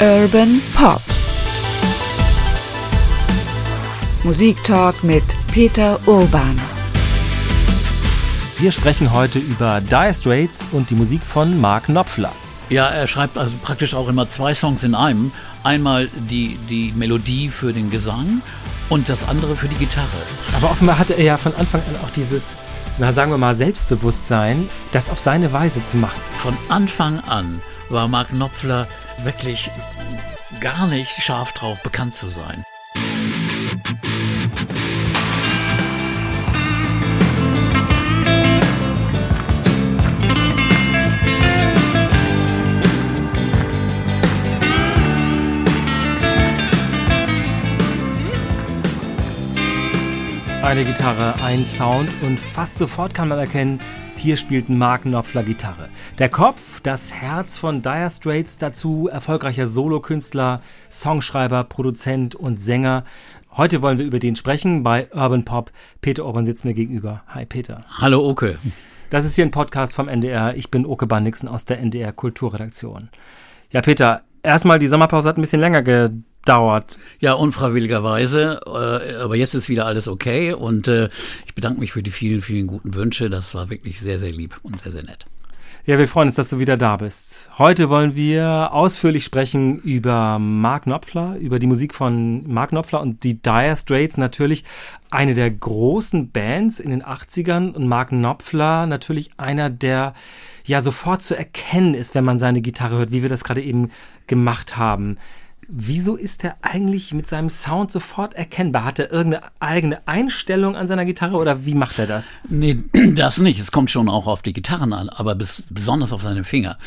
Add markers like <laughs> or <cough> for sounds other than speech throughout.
Urban Pop. Musiktalk mit Peter Urban. Wir sprechen heute über Dire Straits und die Musik von Mark Knopfler. Ja, er schreibt also praktisch auch immer zwei Songs in einem. Einmal die, die Melodie für den Gesang und das andere für die Gitarre. Aber offenbar hatte er ja von Anfang an auch dieses, na sagen wir mal, Selbstbewusstsein, das auf seine Weise zu machen. Von Anfang an war Mark Knopfler wirklich gar nicht scharf drauf, bekannt zu sein. Eine Gitarre, ein Sound und fast sofort kann man erkennen, hier spielt Mark Knopfler Gitarre. Der Kopf, das Herz von Dire Straits, dazu erfolgreicher Solokünstler, Songschreiber, Produzent und Sänger. Heute wollen wir über den sprechen bei Urban Pop. Peter Orban sitzt mir gegenüber. Hi Peter. Hallo Oke. Das ist hier ein Podcast vom NDR. Ich bin Oke Bandixen aus der NDR Kulturredaktion. Ja, Peter, erstmal die Sommerpause hat ein bisschen länger gedauert dauert. Ja, unfreiwilligerweise. Äh, aber jetzt ist wieder alles okay und äh, ich bedanke mich für die vielen, vielen guten Wünsche. Das war wirklich sehr, sehr lieb und sehr, sehr nett. Ja, wir freuen uns, dass du wieder da bist. Heute wollen wir ausführlich sprechen über Mark Knopfler, über die Musik von Mark Knopfler und die Dire Straits natürlich eine der großen Bands in den 80ern und Mark Knopfler natürlich einer, der ja sofort zu erkennen ist, wenn man seine Gitarre hört, wie wir das gerade eben gemacht haben. Wieso ist er eigentlich mit seinem Sound sofort erkennbar? Hat er irgendeine eigene Einstellung an seiner Gitarre oder wie macht er das? Nee, <clears throat> das nicht. Es kommt schon auch auf die Gitarren an, aber bis, besonders auf seine Finger.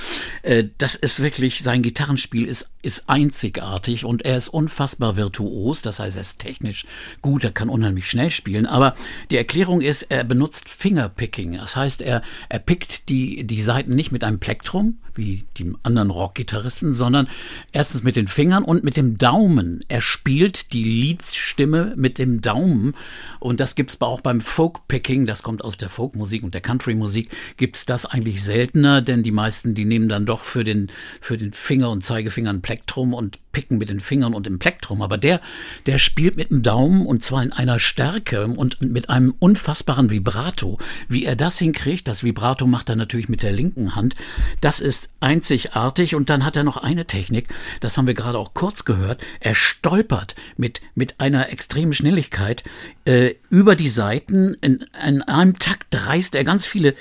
Äh, das ist wirklich, sein Gitarrenspiel ist, ist einzigartig und er ist unfassbar virtuos. Das heißt, er ist technisch gut, er kann unheimlich schnell spielen. Aber die Erklärung ist, er benutzt Fingerpicking. Das heißt, er, er pickt die, die Seiten nicht mit einem Plektrum, wie die anderen Rockgitarristen, sondern erstens mit den Fingern und mit dem Daumen. Er spielt die Leadstimme mit dem Daumen. Und das gibt's auch beim Folkpicking, das kommt aus der Folkmusik und der Countrymusik, gibt's das eigentlich seltener, denn die meisten, die nehmen dann doch für den, für den Finger und Zeigefinger ein Plektrum und picken mit den Fingern und im Plektrum, aber der, der spielt mit dem Daumen und zwar in einer Stärke und mit einem unfassbaren Vibrato. Wie er das hinkriegt, das Vibrato macht er natürlich mit der linken Hand, das ist einzigartig. Und dann hat er noch eine Technik, das haben wir gerade auch kurz gehört, er stolpert mit, mit einer extremen Schnelligkeit äh, über die Seiten, in, in einem Takt reißt er ganz viele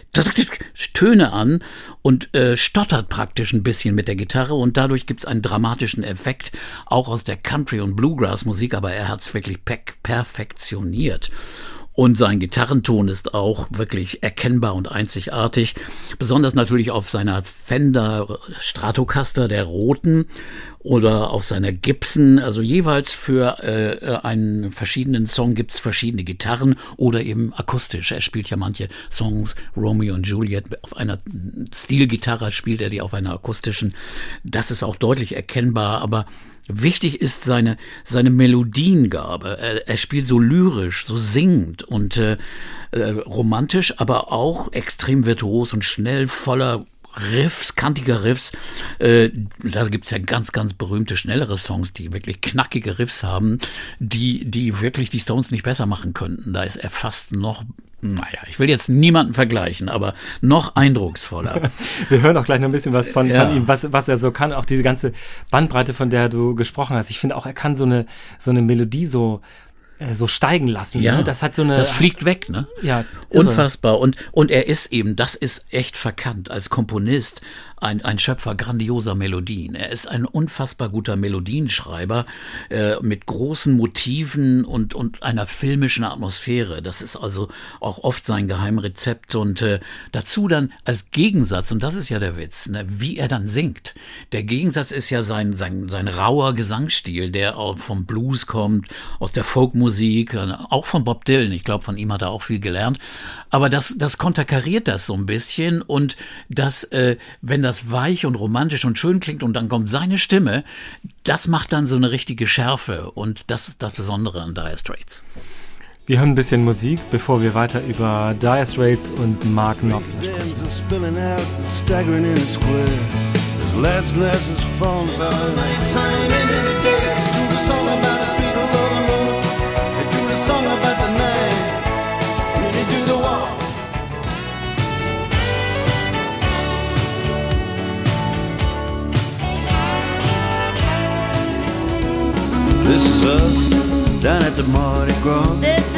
Töne an und äh, stottert praktisch ein bisschen mit der Gitarre und dadurch gibt es einen dramatischen Effekt auch aus der Country- und Bluegrass-Musik, aber er hat es wirklich perfektioniert. Und sein Gitarrenton ist auch wirklich erkennbar und einzigartig. Besonders natürlich auf seiner Fender Stratocaster der roten oder auf seiner Gibson. Also jeweils für äh, einen verschiedenen Song gibt's verschiedene Gitarren oder eben akustisch. Er spielt ja manche Songs, Romeo und Juliet, auf einer Stilgitarre spielt er die auf einer akustischen. Das ist auch deutlich erkennbar, aber Wichtig ist seine, seine Melodiengabe. Er, er spielt so lyrisch, so singend und äh, äh, romantisch, aber auch extrem virtuos und schnell voller Riffs, kantiger Riffs. Äh, da gibt's ja ganz, ganz berühmte, schnellere Songs, die wirklich knackige Riffs haben, die, die wirklich die Stones nicht besser machen könnten. Da ist er fast noch naja, ich will jetzt niemanden vergleichen, aber noch eindrucksvoller. <laughs> Wir hören auch gleich noch ein bisschen was von, ja. von ihm, was, was er so kann, auch diese ganze Bandbreite, von der du gesprochen hast. Ich finde auch, er kann so eine, so eine Melodie so, äh, so steigen lassen. Ja, ne? das hat so eine. Das fliegt weg, ne? Ja, irre. unfassbar. Und und er ist eben, das ist echt verkannt als Komponist ein, ein Schöpfer grandioser Melodien. Er ist ein unfassbar guter Melodienschreiber äh, mit großen Motiven und, und einer filmischen Atmosphäre. Das ist also auch oft sein Geheimrezept. Und äh, dazu dann als Gegensatz, und das ist ja der Witz, ne, wie er dann singt. Der Gegensatz ist ja sein, sein, sein rauer Gesangsstil, der auch vom Blues kommt, aus der Folkmusik, äh, auch von Bob Dylan. Ich glaube, von ihm hat er auch viel gelernt. Aber das, das konterkariert das so ein bisschen und das, äh, wenn das das weich und romantisch und schön klingt und dann kommt seine Stimme, das macht dann so eine richtige Schärfe und das ist das Besondere an Dire Straits. Wir hören ein bisschen Musik, bevor wir weiter über Dire Straits und Mark Knopfler sprechen. This is us down at the Mardi Gras. This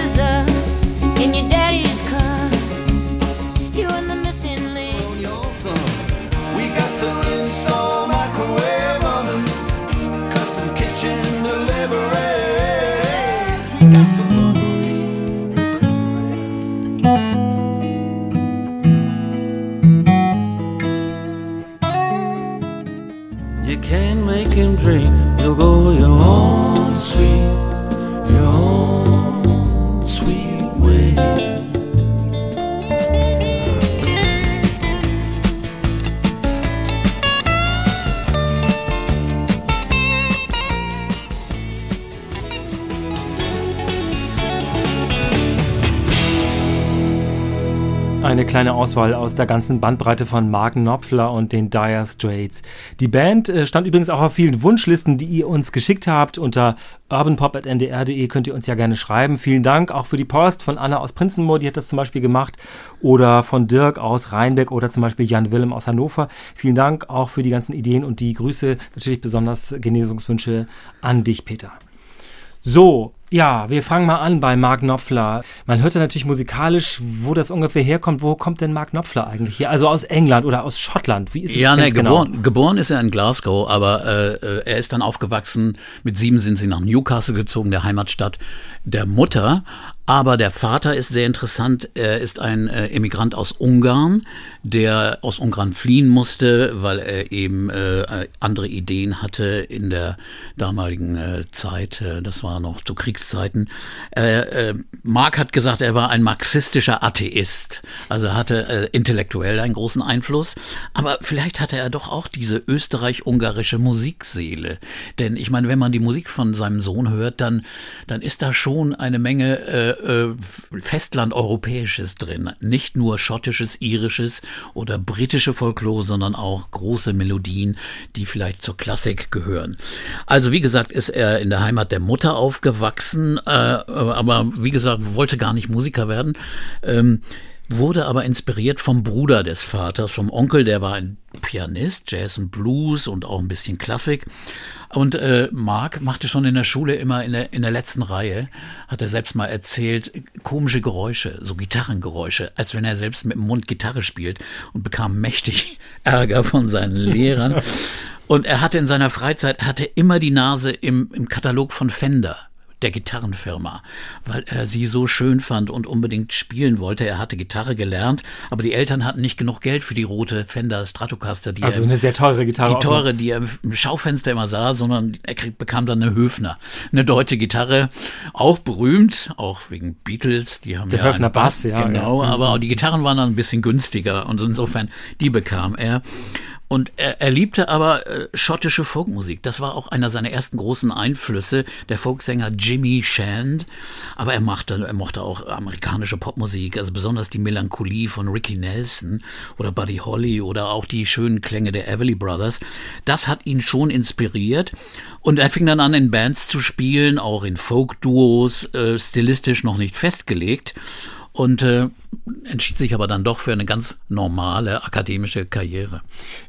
kleine Auswahl aus der ganzen Bandbreite von Mark Knopfler und den Dire Straits. Die Band äh, stand übrigens auch auf vielen Wunschlisten, die ihr uns geschickt habt. Unter urbanpop.ndr.de könnt ihr uns ja gerne schreiben. Vielen Dank auch für die Post von Anna aus Prinzenmoor, die hat das zum Beispiel gemacht. Oder von Dirk aus Rheinbeck oder zum Beispiel Jan Willem aus Hannover. Vielen Dank auch für die ganzen Ideen und die Grüße, natürlich besonders Genesungswünsche an dich, Peter. So, ja, wir fangen mal an bei Mark Knopfler. Man hört ja natürlich musikalisch, wo das ungefähr herkommt. Wo kommt denn Mark Knopfler eigentlich hier? Also aus England oder aus Schottland? Wie ist es Ja, ne, genau? geboren, geboren ist er in Glasgow, aber äh, äh, er ist dann aufgewachsen. Mit sieben sind sie nach Newcastle gezogen, der Heimatstadt der Mutter. Aber der Vater ist sehr interessant. Er ist ein äh, Emigrant aus Ungarn, der aus Ungarn fliehen musste, weil er eben äh, andere Ideen hatte in der damaligen äh, Zeit. Äh, das war noch zu Kriegszeiten. Äh, äh, Mark hat gesagt, er war ein marxistischer Atheist. Also hatte äh, intellektuell einen großen Einfluss. Aber vielleicht hatte er doch auch diese österreich-ungarische Musikseele. Denn ich meine, wenn man die Musik von seinem Sohn hört, dann, dann ist da schon eine Menge äh, Festlandeuropäisches drin. Nicht nur schottisches, irisches oder britische Folklore, sondern auch große Melodien, die vielleicht zur Klassik gehören. Also wie gesagt, ist er in der Heimat der Mutter aufgewachsen, äh, aber wie gesagt, wollte gar nicht Musiker werden. Ähm, wurde aber inspiriert vom Bruder des Vaters, vom Onkel, der war ein Pianist, Jazz und Blues und auch ein bisschen Klassik. Und äh, Mark machte schon in der Schule immer in der, in der letzten Reihe, hat er selbst mal erzählt, komische Geräusche, so Gitarrengeräusche, als wenn er selbst mit dem Mund Gitarre spielt und bekam mächtig <laughs> Ärger von seinen Lehrern. <laughs> Und er hatte in seiner Freizeit, hatte immer die Nase im, im Katalog von Fender der Gitarrenfirma, weil er sie so schön fand und unbedingt spielen wollte. Er hatte Gitarre gelernt, aber die Eltern hatten nicht genug Geld für die rote Fender Stratocaster, die Also er eine sehr teure Gitarre. die teure, die er im Schaufenster immer sah, sondern er krieg, bekam dann eine Höfner, eine deutsche Gitarre, auch berühmt, auch wegen Beatles, die haben Der ja Höfner einen Bass, ja, genau, ja. Aber auch die Gitarren waren dann ein bisschen günstiger und insofern die bekam er. Und er, er liebte aber äh, schottische Folkmusik. Das war auch einer seiner ersten großen Einflüsse, der Folksänger Jimmy Shand. Aber er mochte, er mochte auch amerikanische Popmusik, also besonders die Melancholie von Ricky Nelson oder Buddy Holly oder auch die schönen Klänge der Everly Brothers. Das hat ihn schon inspiriert. Und er fing dann an, in Bands zu spielen, auch in Folk-Duos, äh, stilistisch noch nicht festgelegt. Und äh, entschied sich aber dann doch für eine ganz normale akademische Karriere.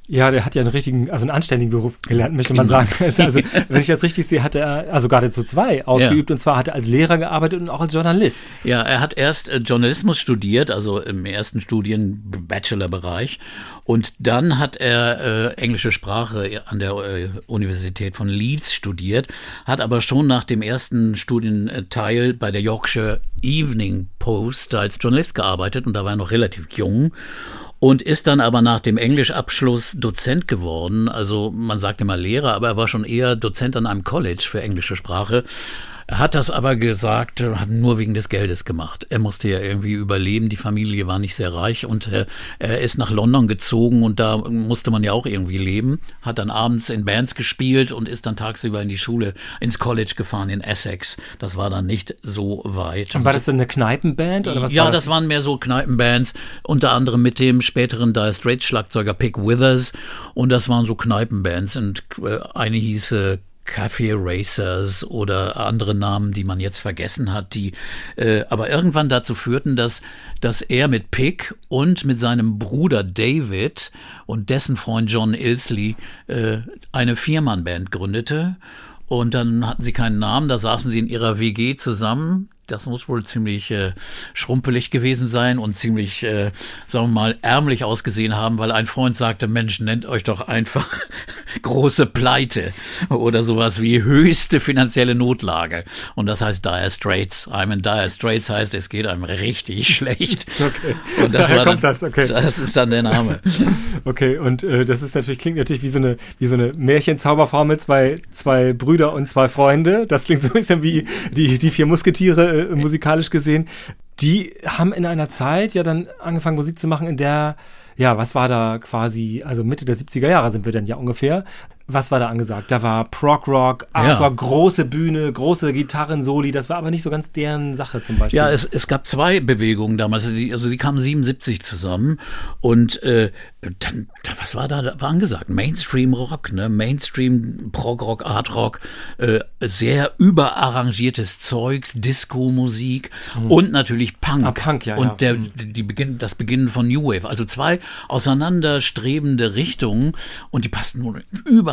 Ja, der hat ja einen richtigen, also einen anständigen Beruf gelernt, möchte man Genau. sagen. <laughs> Also, <laughs> wenn ich das richtig sehe, hat er, also geradezu zwei ausgeübt. Und zwar hat er als Lehrer gearbeitet und auch als Journalist. Ja, er hat erst äh, Journalismus studiert, also im ersten Studien Bachelorbereich. Und dann hat er äh, englische Sprache an der äh, Universität von Leeds studiert, hat aber schon nach dem ersten Studienteil bei der Yorkshire Evening Post als Journalist gearbeitet und da war er noch relativ jung und ist dann aber nach dem Englischabschluss Dozent geworden. Also man sagt immer Lehrer, aber er war schon eher Dozent an einem College für englische Sprache. Er hat das aber gesagt, äh, hat nur wegen des Geldes gemacht. Er musste ja irgendwie überleben. Die Familie war nicht sehr reich und äh, er ist nach London gezogen und da musste man ja auch irgendwie leben. Hat dann abends in Bands gespielt und ist dann tagsüber in die Schule, ins College gefahren in Essex. Das war dann nicht so weit. Und war das denn eine Kneipenband oder was ja, war das? waren mehr so Kneipenbands, unter anderem mit dem späteren Dire Straits Schlagzeuger Pick Withers und das waren so Kneipenbands und äh, eine hieß Café Racers oder andere Namen, die man jetzt vergessen hat, die äh, aber irgendwann dazu führten, dass, dass er mit Pick und mit seinem Bruder David und dessen Freund John Ilsley äh, eine Viermann-Band gründete. Und dann hatten sie keinen Namen, da saßen sie in ihrer WG zusammen. Das muss wohl ziemlich äh, schrumpelig gewesen sein und ziemlich, äh, sagen wir mal, ärmlich ausgesehen haben, weil ein Freund sagte, Mensch, nennt euch doch einfach <laughs> große Pleite oder sowas wie höchste finanzielle Notlage. Und das heißt Dire Straits. I'm in Dire Straits heißt, es geht einem richtig <laughs> schlecht. Okay. Und das, Daher war kommt dann, das, okay. das ist dann der Name. <laughs> Okay, und äh, das ist natürlich, klingt natürlich wie so eine, wie so eine Märchenzauberformel, zwei, zwei Brüder und zwei Freunde. Das klingt so ein bisschen wie die, die vier Musketiere äh, musikalisch gesehen. Die haben in einer Zeit ja dann angefangen, Musik zu machen, in der, ja, was war da quasi, also Mitte der 70er Jahre sind wir dann ja ungefähr. Was war da angesagt? Da war Prog Rock, Art Ja. Große Bühne, große Gitarren-Soli, das war aber nicht so ganz deren Sache zum Beispiel. Ja, es, es gab zwei Bewegungen damals. Also die, also die kamen 77 zusammen und äh, dann, da- was war da, da war angesagt? Mainstream Rock, ne? Mainstream Prog Rock, Art Rock, äh, sehr überarrangiertes Zeugs, Disco-Musik und natürlich Punk. Ah, Punk, ja, Und der, die Beginn, das Beginnen von New Wave. Also zwei auseinanderstrebende Richtungen und die passten nun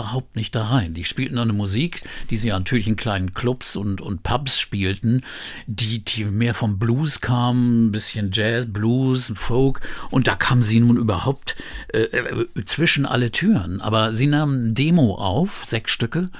überhaupt nicht da rein. Die spielten eine Musik, die sie natürlich in kleinen Clubs und, und Pubs spielten, die, die mehr vom Blues kamen, ein bisschen Jazz, Blues, Folk und da kamen sie nun überhaupt äh, äh, zwischen alle Türen. Aber sie nahmen Demo auf, sechs Stücke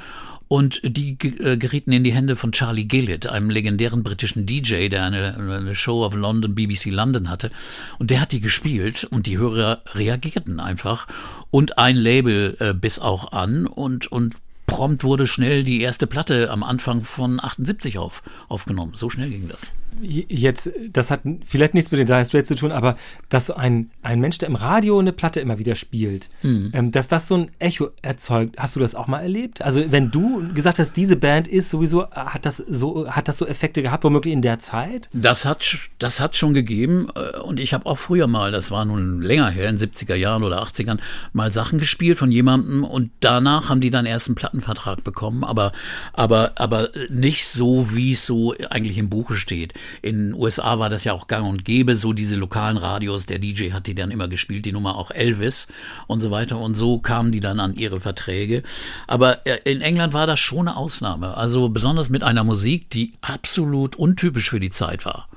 und die äh, gerieten in die Hände von Charlie Gillett, einem legendären britischen DJ, der eine, eine Show auf London, BBC London hatte. Und der hat die gespielt und die Hörer reagierten einfach. Und ein Label äh, biss auch an und, und prompt wurde schnell die erste Platte am Anfang von 78 auf, aufgenommen. So schnell ging das. Jetzt, das hat vielleicht nichts mit den Dire Straits zu tun, aber dass so ein, ein Mensch, der im Radio eine Platte immer wieder spielt, Mhm. ähm, dass das so ein Echo erzeugt, hast du das auch mal erlebt? Also wenn du gesagt hast, diese Band ist sowieso, hat das so, hat das so Effekte gehabt, womöglich in der Zeit? Das hat, das hat schon gegeben äh, und ich habe auch früher mal, das war nun länger her, in 70er Jahren oder 80ern, mal Sachen gespielt von jemandem und danach haben die dann erst einen Plattenvertrag bekommen, aber, aber, aber nicht so, wie es so eigentlich im Buche steht. In den USA war das ja auch gang und gäbe, so diese lokalen Radios, der DJ hat die dann immer gespielt, die Nummer auch Elvis und so weiter und so kamen die dann an ihre Verträge. Aber äh, in England war das schon eine Ausnahme, also besonders mit einer Musik, die absolut untypisch für die Zeit war.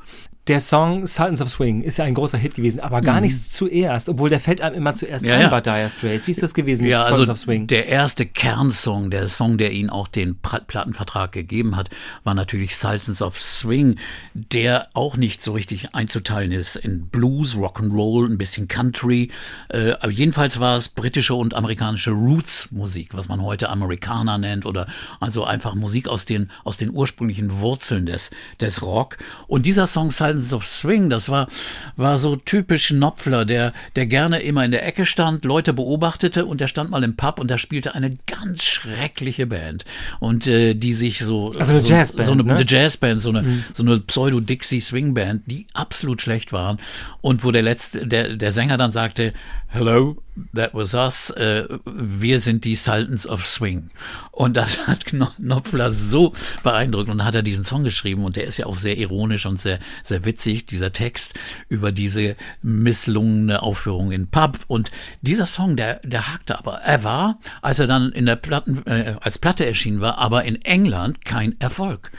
Der Song Sultans of Swing ist ja ein großer Hit gewesen, aber gar nicht zuerst, obwohl der fällt einem immer zuerst Mhm. Ja, ein ja. bei Dire Straits. Wie ist das gewesen Ja, mit also Sultans of Swing? der erste Kernsong, der Song, der ihn auch den Plattenvertrag gegeben hat, war natürlich Sultans of Swing, der auch nicht so richtig einzuteilen ist in Blues, Rock'n'Roll, ein bisschen Country. Äh, aber jedenfalls war es britische und amerikanische Roots-Musik, was man heute Amerikaner nennt oder also einfach Musik aus den, aus den ursprünglichen Wurzeln des, des Rock. Und dieser Song Sultans of Swing, das war, war so typisch Knopfler, der, der gerne immer in der Ecke stand, Leute beobachtete und der stand mal im Pub und da spielte eine ganz schreckliche Band. Und äh, die sich so Also eine so, Jazzband, so eine, ne? eine Jazzband, so eine, so eine Pseudo-Dixie-Swing-Band, die absolut schlecht waren. Und wo der letzte, der, der Sänger dann sagte, Hello, that was us, äh, wir sind die Sultans of Swing. Und das <laughs> hat Kno- Knopfler so beeindruckt und hat er diesen Song geschrieben und der ist ja auch sehr ironisch und sehr, sehr witzig, dieser Text über diese misslungene Aufführung in Pub. Und dieser Song, der, der hakte aber. Er war, als er dann in der Platten, äh, als Platte erschienen war, aber in England kein Erfolg.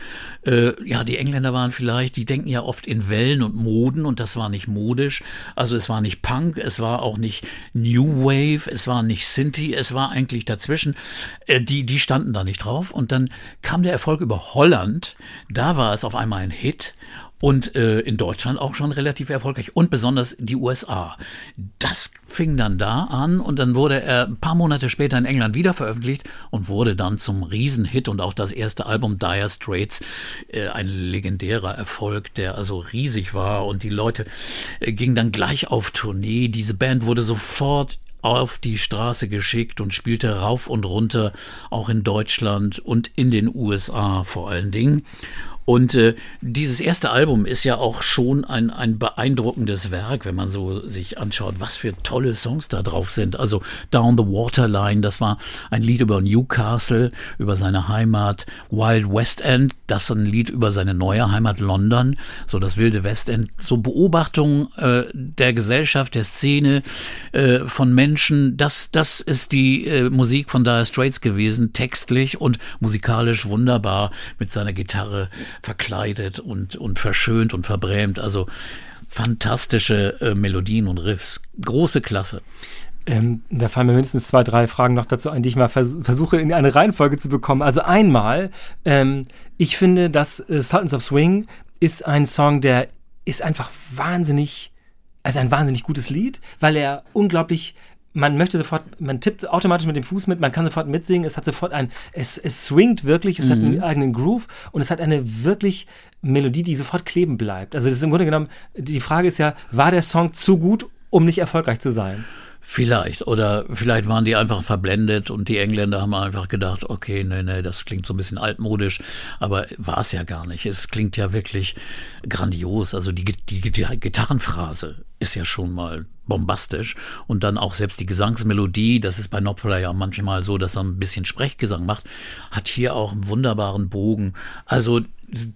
Äh, ja, die Engländer waren vielleicht, die denken ja oft in Wellen und Moden und das war nicht modisch. Also es war nicht Punk, es war auch nicht New Wave, es war nicht Sinti, es war eigentlich dazwischen. Äh, die, die standen da nicht drauf. Und dann kam der Erfolg über Holland. Da war es auf einmal ein Hit. Und äh, in Deutschland auch schon relativ erfolgreich und besonders die USA. Das fing dann da an und dann wurde er ein paar Monate später in England wieder veröffentlicht und wurde dann zum Riesenhit und auch das erste Album Dire Straits äh, ein legendärer Erfolg, der also riesig war und die Leute äh, gingen dann gleich auf Tournee. Diese Band wurde sofort auf die Straße geschickt und spielte rauf und runter, auch in Deutschland und in den USA vor allen Dingen. Und äh, dieses erste Album ist ja auch schon ein, ein beeindruckendes Werk, wenn man so sich anschaut, was für tolle Songs da drauf sind. Also Down the Waterline, das war ein Lied über Newcastle, über seine Heimat. Wild West End, das ein Lied über seine neue Heimat London, so das wilde Westend. So Beobachtungen äh, der Gesellschaft, der Szene, äh, von Menschen. Das, das ist die äh, Musik von Dire Straits gewesen, textlich und musikalisch wunderbar mit seiner Gitarre verkleidet und, und verschönt und verbrämt. Also fantastische äh, Melodien und Riffs. Große Klasse. Ähm, da fallen mir mindestens zwei, drei Fragen noch dazu ein, die ich mal vers versuche in eine Reihenfolge zu bekommen. Also einmal, ähm, ich finde, dass äh, Sultans of Swing ist ein Song, der ist einfach wahnsinnig, also ein wahnsinnig gutes Lied, weil er unglaublich man möchte sofort, man tippt automatisch mit dem Fuß mit, man kann sofort mitsingen, es hat sofort ein, es, es swingt wirklich, es mhm. hat einen eigenen Groove und es hat eine wirklich Melodie, die sofort kleben bleibt. Also das ist im Grunde genommen, die Frage ist ja, war der Song zu gut, um nicht erfolgreich zu sein? Vielleicht. Oder vielleicht waren die einfach verblendet und die Engländer haben einfach gedacht, okay, nee, nee, das klingt so ein bisschen altmodisch. Aber war es ja gar nicht. Es klingt ja wirklich grandios. Also die, die, die Gitarrenphrase ist ja schon mal bombastisch. Und dann auch selbst die Gesangsmelodie, das ist bei Knopfler ja manchmal so, dass er ein bisschen Sprechgesang macht, hat hier auch einen wunderbaren Bogen. Also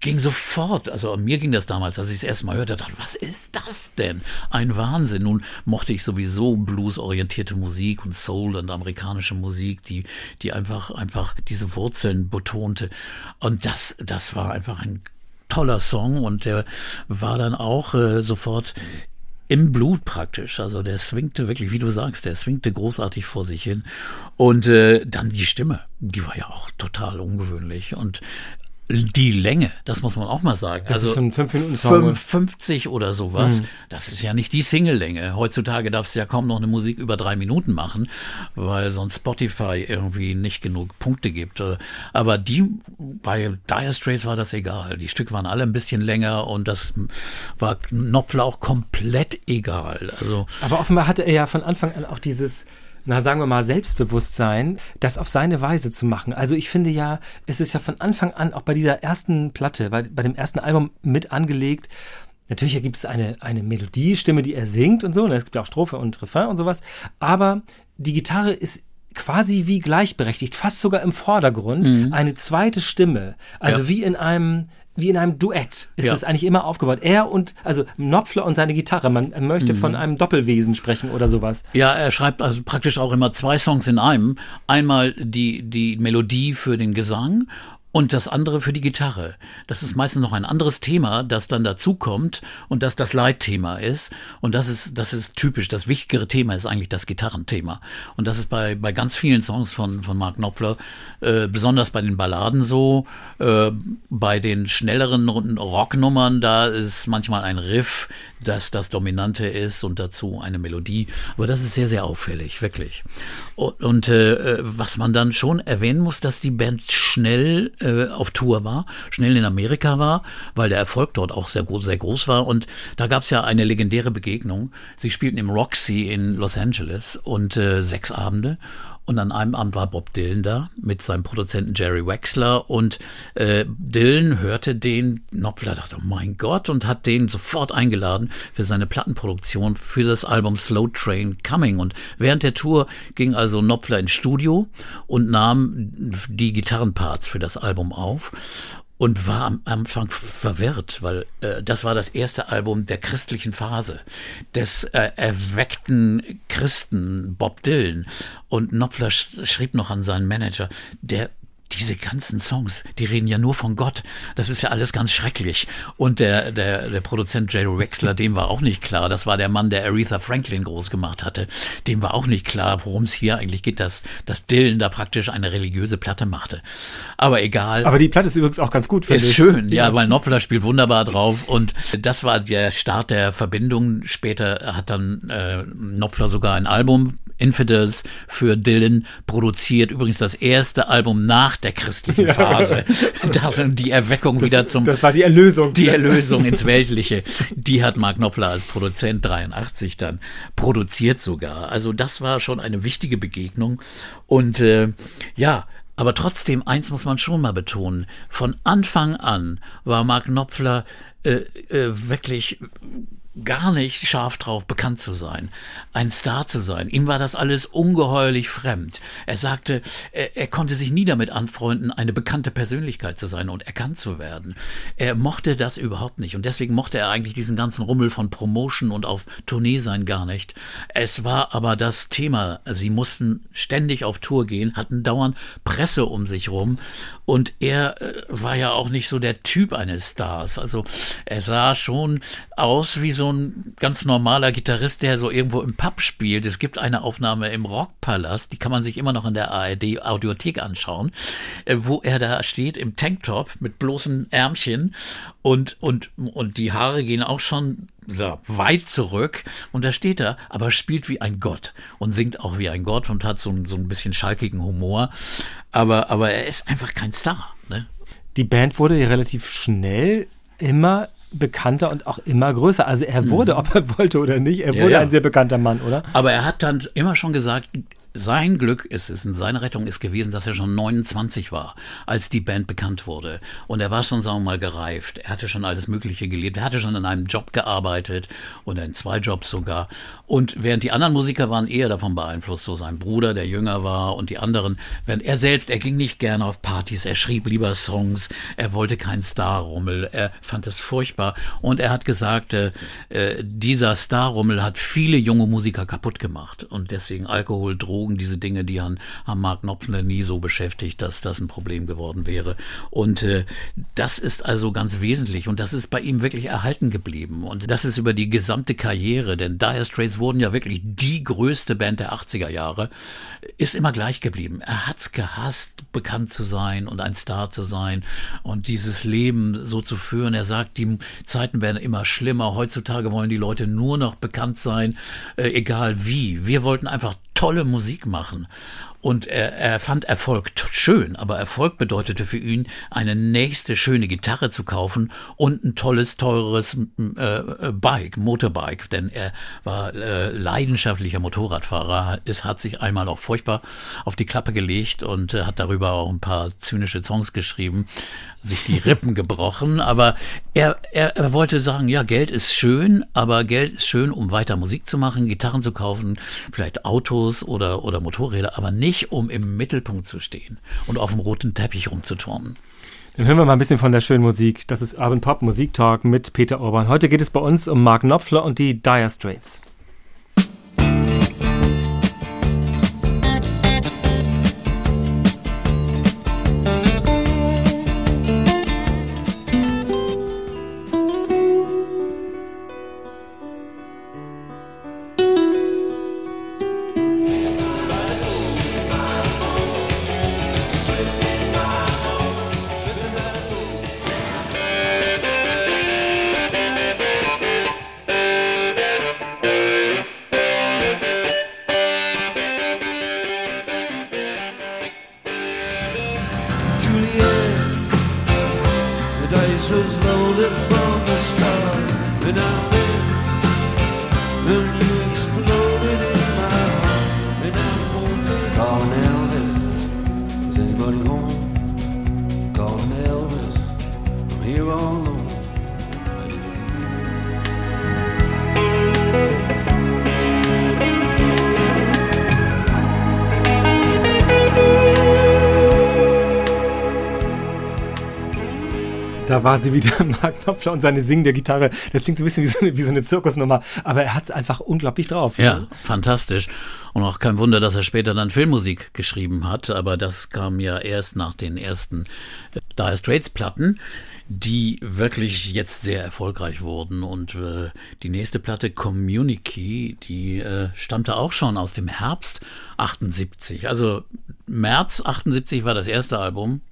ging sofort, also mir ging das damals, als ich es erstmal hörte, dachte, was ist das denn? Ein Wahnsinn. Nun mochte ich sowieso bluesorientierte Musik und Soul und amerikanische Musik, die, die einfach, einfach diese Wurzeln betonte. Und das, das war einfach ein toller Song und der war dann auch äh, sofort im Blut praktisch. Also der swingte wirklich, wie du sagst, der swingte großartig vor sich hin. Und äh, dann die Stimme, die war ja auch total ungewöhnlich. Und die Länge, das muss man auch mal sagen. Das also ist so ein 5-Minuten-Song. 50 oder sowas. Mhm. Das ist ja nicht die Single-Länge. Heutzutage darfst du ja kaum noch eine Musik über drei Minuten machen, weil sonst Spotify irgendwie nicht genug Punkte gibt. Aber die, bei Dire Straits war das egal. Die Stücke waren alle ein bisschen länger und das war Knopfler auch komplett egal. Also. Aber offenbar hatte er ja von Anfang an auch dieses, na sagen wir mal, Selbstbewusstsein, das auf seine Weise zu machen. Also ich finde ja, es ist ja von Anfang an auch bei dieser ersten Platte, bei, bei dem ersten Album mit angelegt, Natürlich gibt es eine, eine Melodiestimme, die er singt und so, und es gibt ja auch Strophe und Refrain und sowas, aber die Gitarre ist quasi wie gleichberechtigt, fast sogar im Vordergrund, Mhm. eine zweite Stimme. Also Ja. wie in einem wie in einem Duett ist Ja. es eigentlich immer aufgebaut. Er und, also Knopfler und seine Gitarre. Man möchte Mhm. von einem Doppelwesen sprechen oder sowas. Ja, er schreibt also praktisch auch immer zwei Songs in einem. Einmal die, die Melodie für den Gesang und das andere für die Gitarre. Das ist meistens noch ein anderes Thema, das dann dazukommt und das das Leitthema ist. Und das ist, das ist typisch. Das wichtigere Thema ist eigentlich das Gitarrenthema. Und das ist bei, bei ganz vielen Songs von, von Mark Knopfler, äh, besonders bei den Balladen so, äh, bei den schnelleren Rocknummern, da ist manchmal ein Riff, das das Dominante ist und dazu eine Melodie. Aber das ist sehr, sehr auffällig, wirklich. Und, und äh, was man dann schon erwähnen muss, dass die Band schnell äh, auf Tour war, schnell in Amerika war, weil der Erfolg dort auch sehr groß, sehr groß war. Und da gab es ja eine legendäre Begegnung. Sie spielten im Roxy in Los Angeles und äh, sechs Abende. Und an einem Abend war Bob Dylan da mit seinem Produzenten Jerry Wexler und äh, Dylan hörte den, Knopfler dachte, oh mein Gott, und hat den sofort eingeladen für seine Plattenproduktion für das Album Slow Train Coming. Und während der Tour ging also Knopfler ins Studio und nahm die Gitarrenparts für das Album auf und war am Anfang verwirrt, weil äh, das war das erste Album der christlichen Phase, des äh, erweckten Christen Bob Dylan. Und Knopfler sch schrieb noch an seinen Manager, der diese ganzen Songs, die reden ja nur von Gott. Das ist ja alles ganz schrecklich. Und der, der, der Produzent Jerry Wexler, dem war auch nicht klar. Das war der Mann, der Aretha Franklin groß gemacht hatte. Dem war auch nicht klar, worum es hier eigentlich geht, dass, dass Dylan da praktisch eine religiöse Platte machte. Aber egal. Aber die Platte ist übrigens auch ganz gut, finde Ist ich. schön, ja, weil Knopfler spielt wunderbar drauf und das war der Start der Verbindung. Später hat dann äh, Knopfler sogar ein Album Infidels für Dylan produziert. Übrigens das erste Album nach der christlichen <laughs> Phase. Da sind die Erweckung wieder zum Das war die Erlösung. die Erlösung ins Weltliche, die hat Mark Knopfler als Produzent 83 dann produziert sogar. Also das war schon eine wichtige Begegnung. Und äh, ja, aber trotzdem, eins muss man schon mal betonen, von Anfang an war Mark Knopfler äh, äh, wirklich gar nicht scharf drauf, bekannt zu sein, ein Star zu sein. Ihm war das alles ungeheuerlich fremd. Er sagte, er, er konnte sich nie damit anfreunden, eine bekannte Persönlichkeit zu sein und erkannt zu werden. Er mochte das überhaupt nicht und deswegen mochte er eigentlich diesen ganzen Rummel von Promotion und auf Tournee sein gar nicht. Es war aber das Thema. Sie mussten ständig auf Tour gehen, hatten dauernd Presse um sich rum und er äh, war ja auch nicht so der Typ eines Stars. Also er sah schon aus wie so ein ganz normaler Gitarrist, der so irgendwo im Pub spielt. Es gibt eine Aufnahme im Rockpalast, die kann man sich immer noch in der ARD Audiothek anschauen, äh, wo er da steht im Tanktop mit bloßen Ärmchen und, und, und die Haare gehen auch schon so, weit zurück und da steht er, aber spielt wie ein Gott und singt auch wie ein Gott und hat so, ein- so ein bisschen schalkigen Humor. Aber, aber er ist einfach kein Star. Ne? Die Band wurde ja relativ schnell immer bekannter und auch immer größer. Also er wurde, ob er wollte oder nicht, er Mhm. Ja, wurde ja. ein sehr bekannter Mann, oder? Aber er hat dann immer schon gesagt, sein Glück ist es und seine Rettung ist gewesen, dass er schon 29 war, als die Band bekannt wurde. Und er war schon, sagen wir mal, gereift. Er hatte schon alles Mögliche gelebt. Er hatte schon in einem Job gearbeitet oder in zwei Jobs sogar. Und während die anderen Musiker waren eher davon beeinflusst, so sein Bruder, der jünger war und die anderen, während er selbst, er ging nicht gerne auf Partys, er schrieb lieber Songs, er wollte keinen Starrummel, er fand es furchtbar. Und er hat gesagt, äh, äh, dieser Starrummel hat viele junge Musiker kaputt gemacht. Und deswegen Alkohol, Drogen, diese Dinge, die haben, haben Mark Knopfler nie so beschäftigt, dass das ein Problem geworden wäre. Und äh, das ist also ganz wesentlich. Und das ist bei ihm wirklich erhalten geblieben. Und das ist über die gesamte Karriere, denn Dire Straits wurden ja wirklich die größte Band der 80er Jahre, ist immer gleich geblieben. Er hat's gehasst, bekannt zu sein und ein Star zu sein und dieses Leben so zu führen. Er sagt, die Zeiten werden immer schlimmer. Heutzutage wollen die Leute nur noch bekannt sein, äh, egal wie. Wir wollten einfach tolle Musik machen. Und er, er fand Erfolg schön, aber Erfolg bedeutete für ihn, eine nächste schöne Gitarre zu kaufen und ein tolles, teures m, äh, Bike, Motorbike, denn er war äh, leidenschaftlicher Motorradfahrer, es hat sich einmal auch furchtbar auf die Klappe gelegt und äh, hat darüber auch ein paar zynische Songs geschrieben, sich die <laughs> Rippen gebrochen, aber er, er, er wollte sagen, ja, Geld ist schön, aber Geld ist schön, um weiter Musik zu machen, Gitarren zu kaufen, vielleicht Autos oder, oder Motorräder, aber nicht, um im Mittelpunkt zu stehen und auf dem roten Teppich rumzuturnen. Dann hören wir mal ein bisschen von der schönen Musik. Das ist Urban Pop Musik Talk mit Peter Urban. Heute geht es bei uns um Mark Knopfler und die Dire Straits. Da war sie wieder, Mark Knopfler und seine singende Gitarre. Das klingt so ein bisschen wie so eine, wie so eine Zirkusnummer, aber er hat es einfach unglaublich drauf. Ja, fantastisch. Und auch kein Wunder, dass er später dann Filmmusik geschrieben hat, aber das kam ja erst nach den ersten äh, Dire Straits Platten, die wirklich jetzt sehr erfolgreich wurden. Und äh, die nächste Platte, Community, die äh, stammte auch schon aus dem Herbst 78. Also März 78 war das erste Album.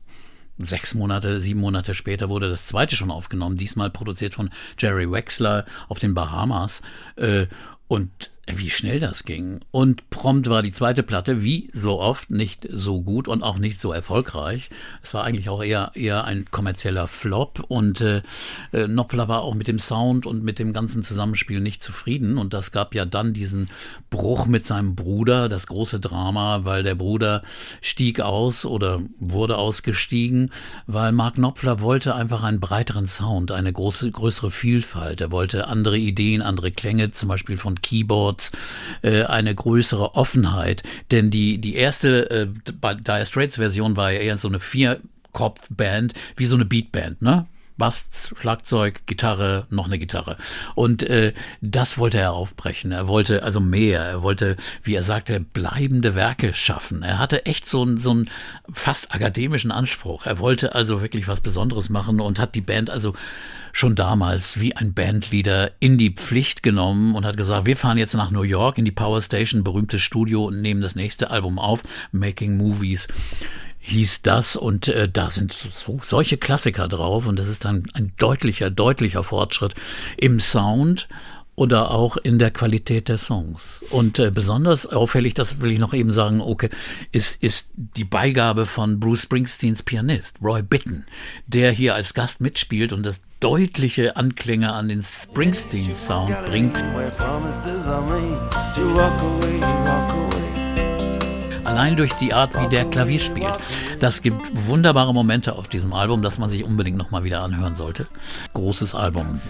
Sechs Monate, sieben Monate später wurde das zweite schon aufgenommen, diesmal produziert von Jerry Wexler auf den Bahamas. Äh, und wie schnell das ging. Und prompt war die zweite Platte, wie so oft, nicht so gut und auch nicht so erfolgreich. Es war eigentlich auch eher, eher ein kommerzieller Flop und äh, äh, Knopfler war auch mit dem Sound und mit dem ganzen Zusammenspiel nicht zufrieden. Und das gab ja dann diesen Bruch mit seinem Bruder, das große Drama, weil der Bruder stieg aus oder wurde ausgestiegen, weil Mark Knopfler wollte einfach einen breiteren Sound, eine große, größere Vielfalt. Er wollte andere Ideen, andere Klänge, zum Beispiel von Keyboard Records äh, eine größere Offenheit. Denn die, die erste äh, Dire Straits Version war ja eher so eine Vier-Kopf-Band, wie so eine Beatband, ne? Bass, Schlagzeug, Gitarre, noch eine Gitarre. Und äh, das wollte er aufbrechen. Er wollte also mehr. Er wollte, wie er sagte, bleibende Werke schaffen. Er hatte echt so, einen so einen fast akademischen Anspruch. Er wollte also wirklich was Besonderes machen und hat die Band also schon damals wie ein Bandleader in die Pflicht genommen und hat gesagt, wir fahren jetzt nach New York in die Power Station, berühmtes Studio und nehmen das nächste Album auf, Making Movies. Hieß das und äh, da sind so, solche Klassiker drauf und das ist dann ein deutlicher, deutlicher Fortschritt im Sound oder auch in der Qualität der Songs. Und äh, besonders auffällig, das will ich noch eben sagen, okay, ist, ist die Beigabe von Bruce Springsteens Pianist, Roy Bitton, der hier als Gast mitspielt und das deutliche Anklänge an den Springsteen-Sound bringt. Allein durch die Art, wie der Klavier spielt. Das gibt wunderbare Momente auf diesem Album, das man sich unbedingt nochmal wieder anhören sollte. Großes Album.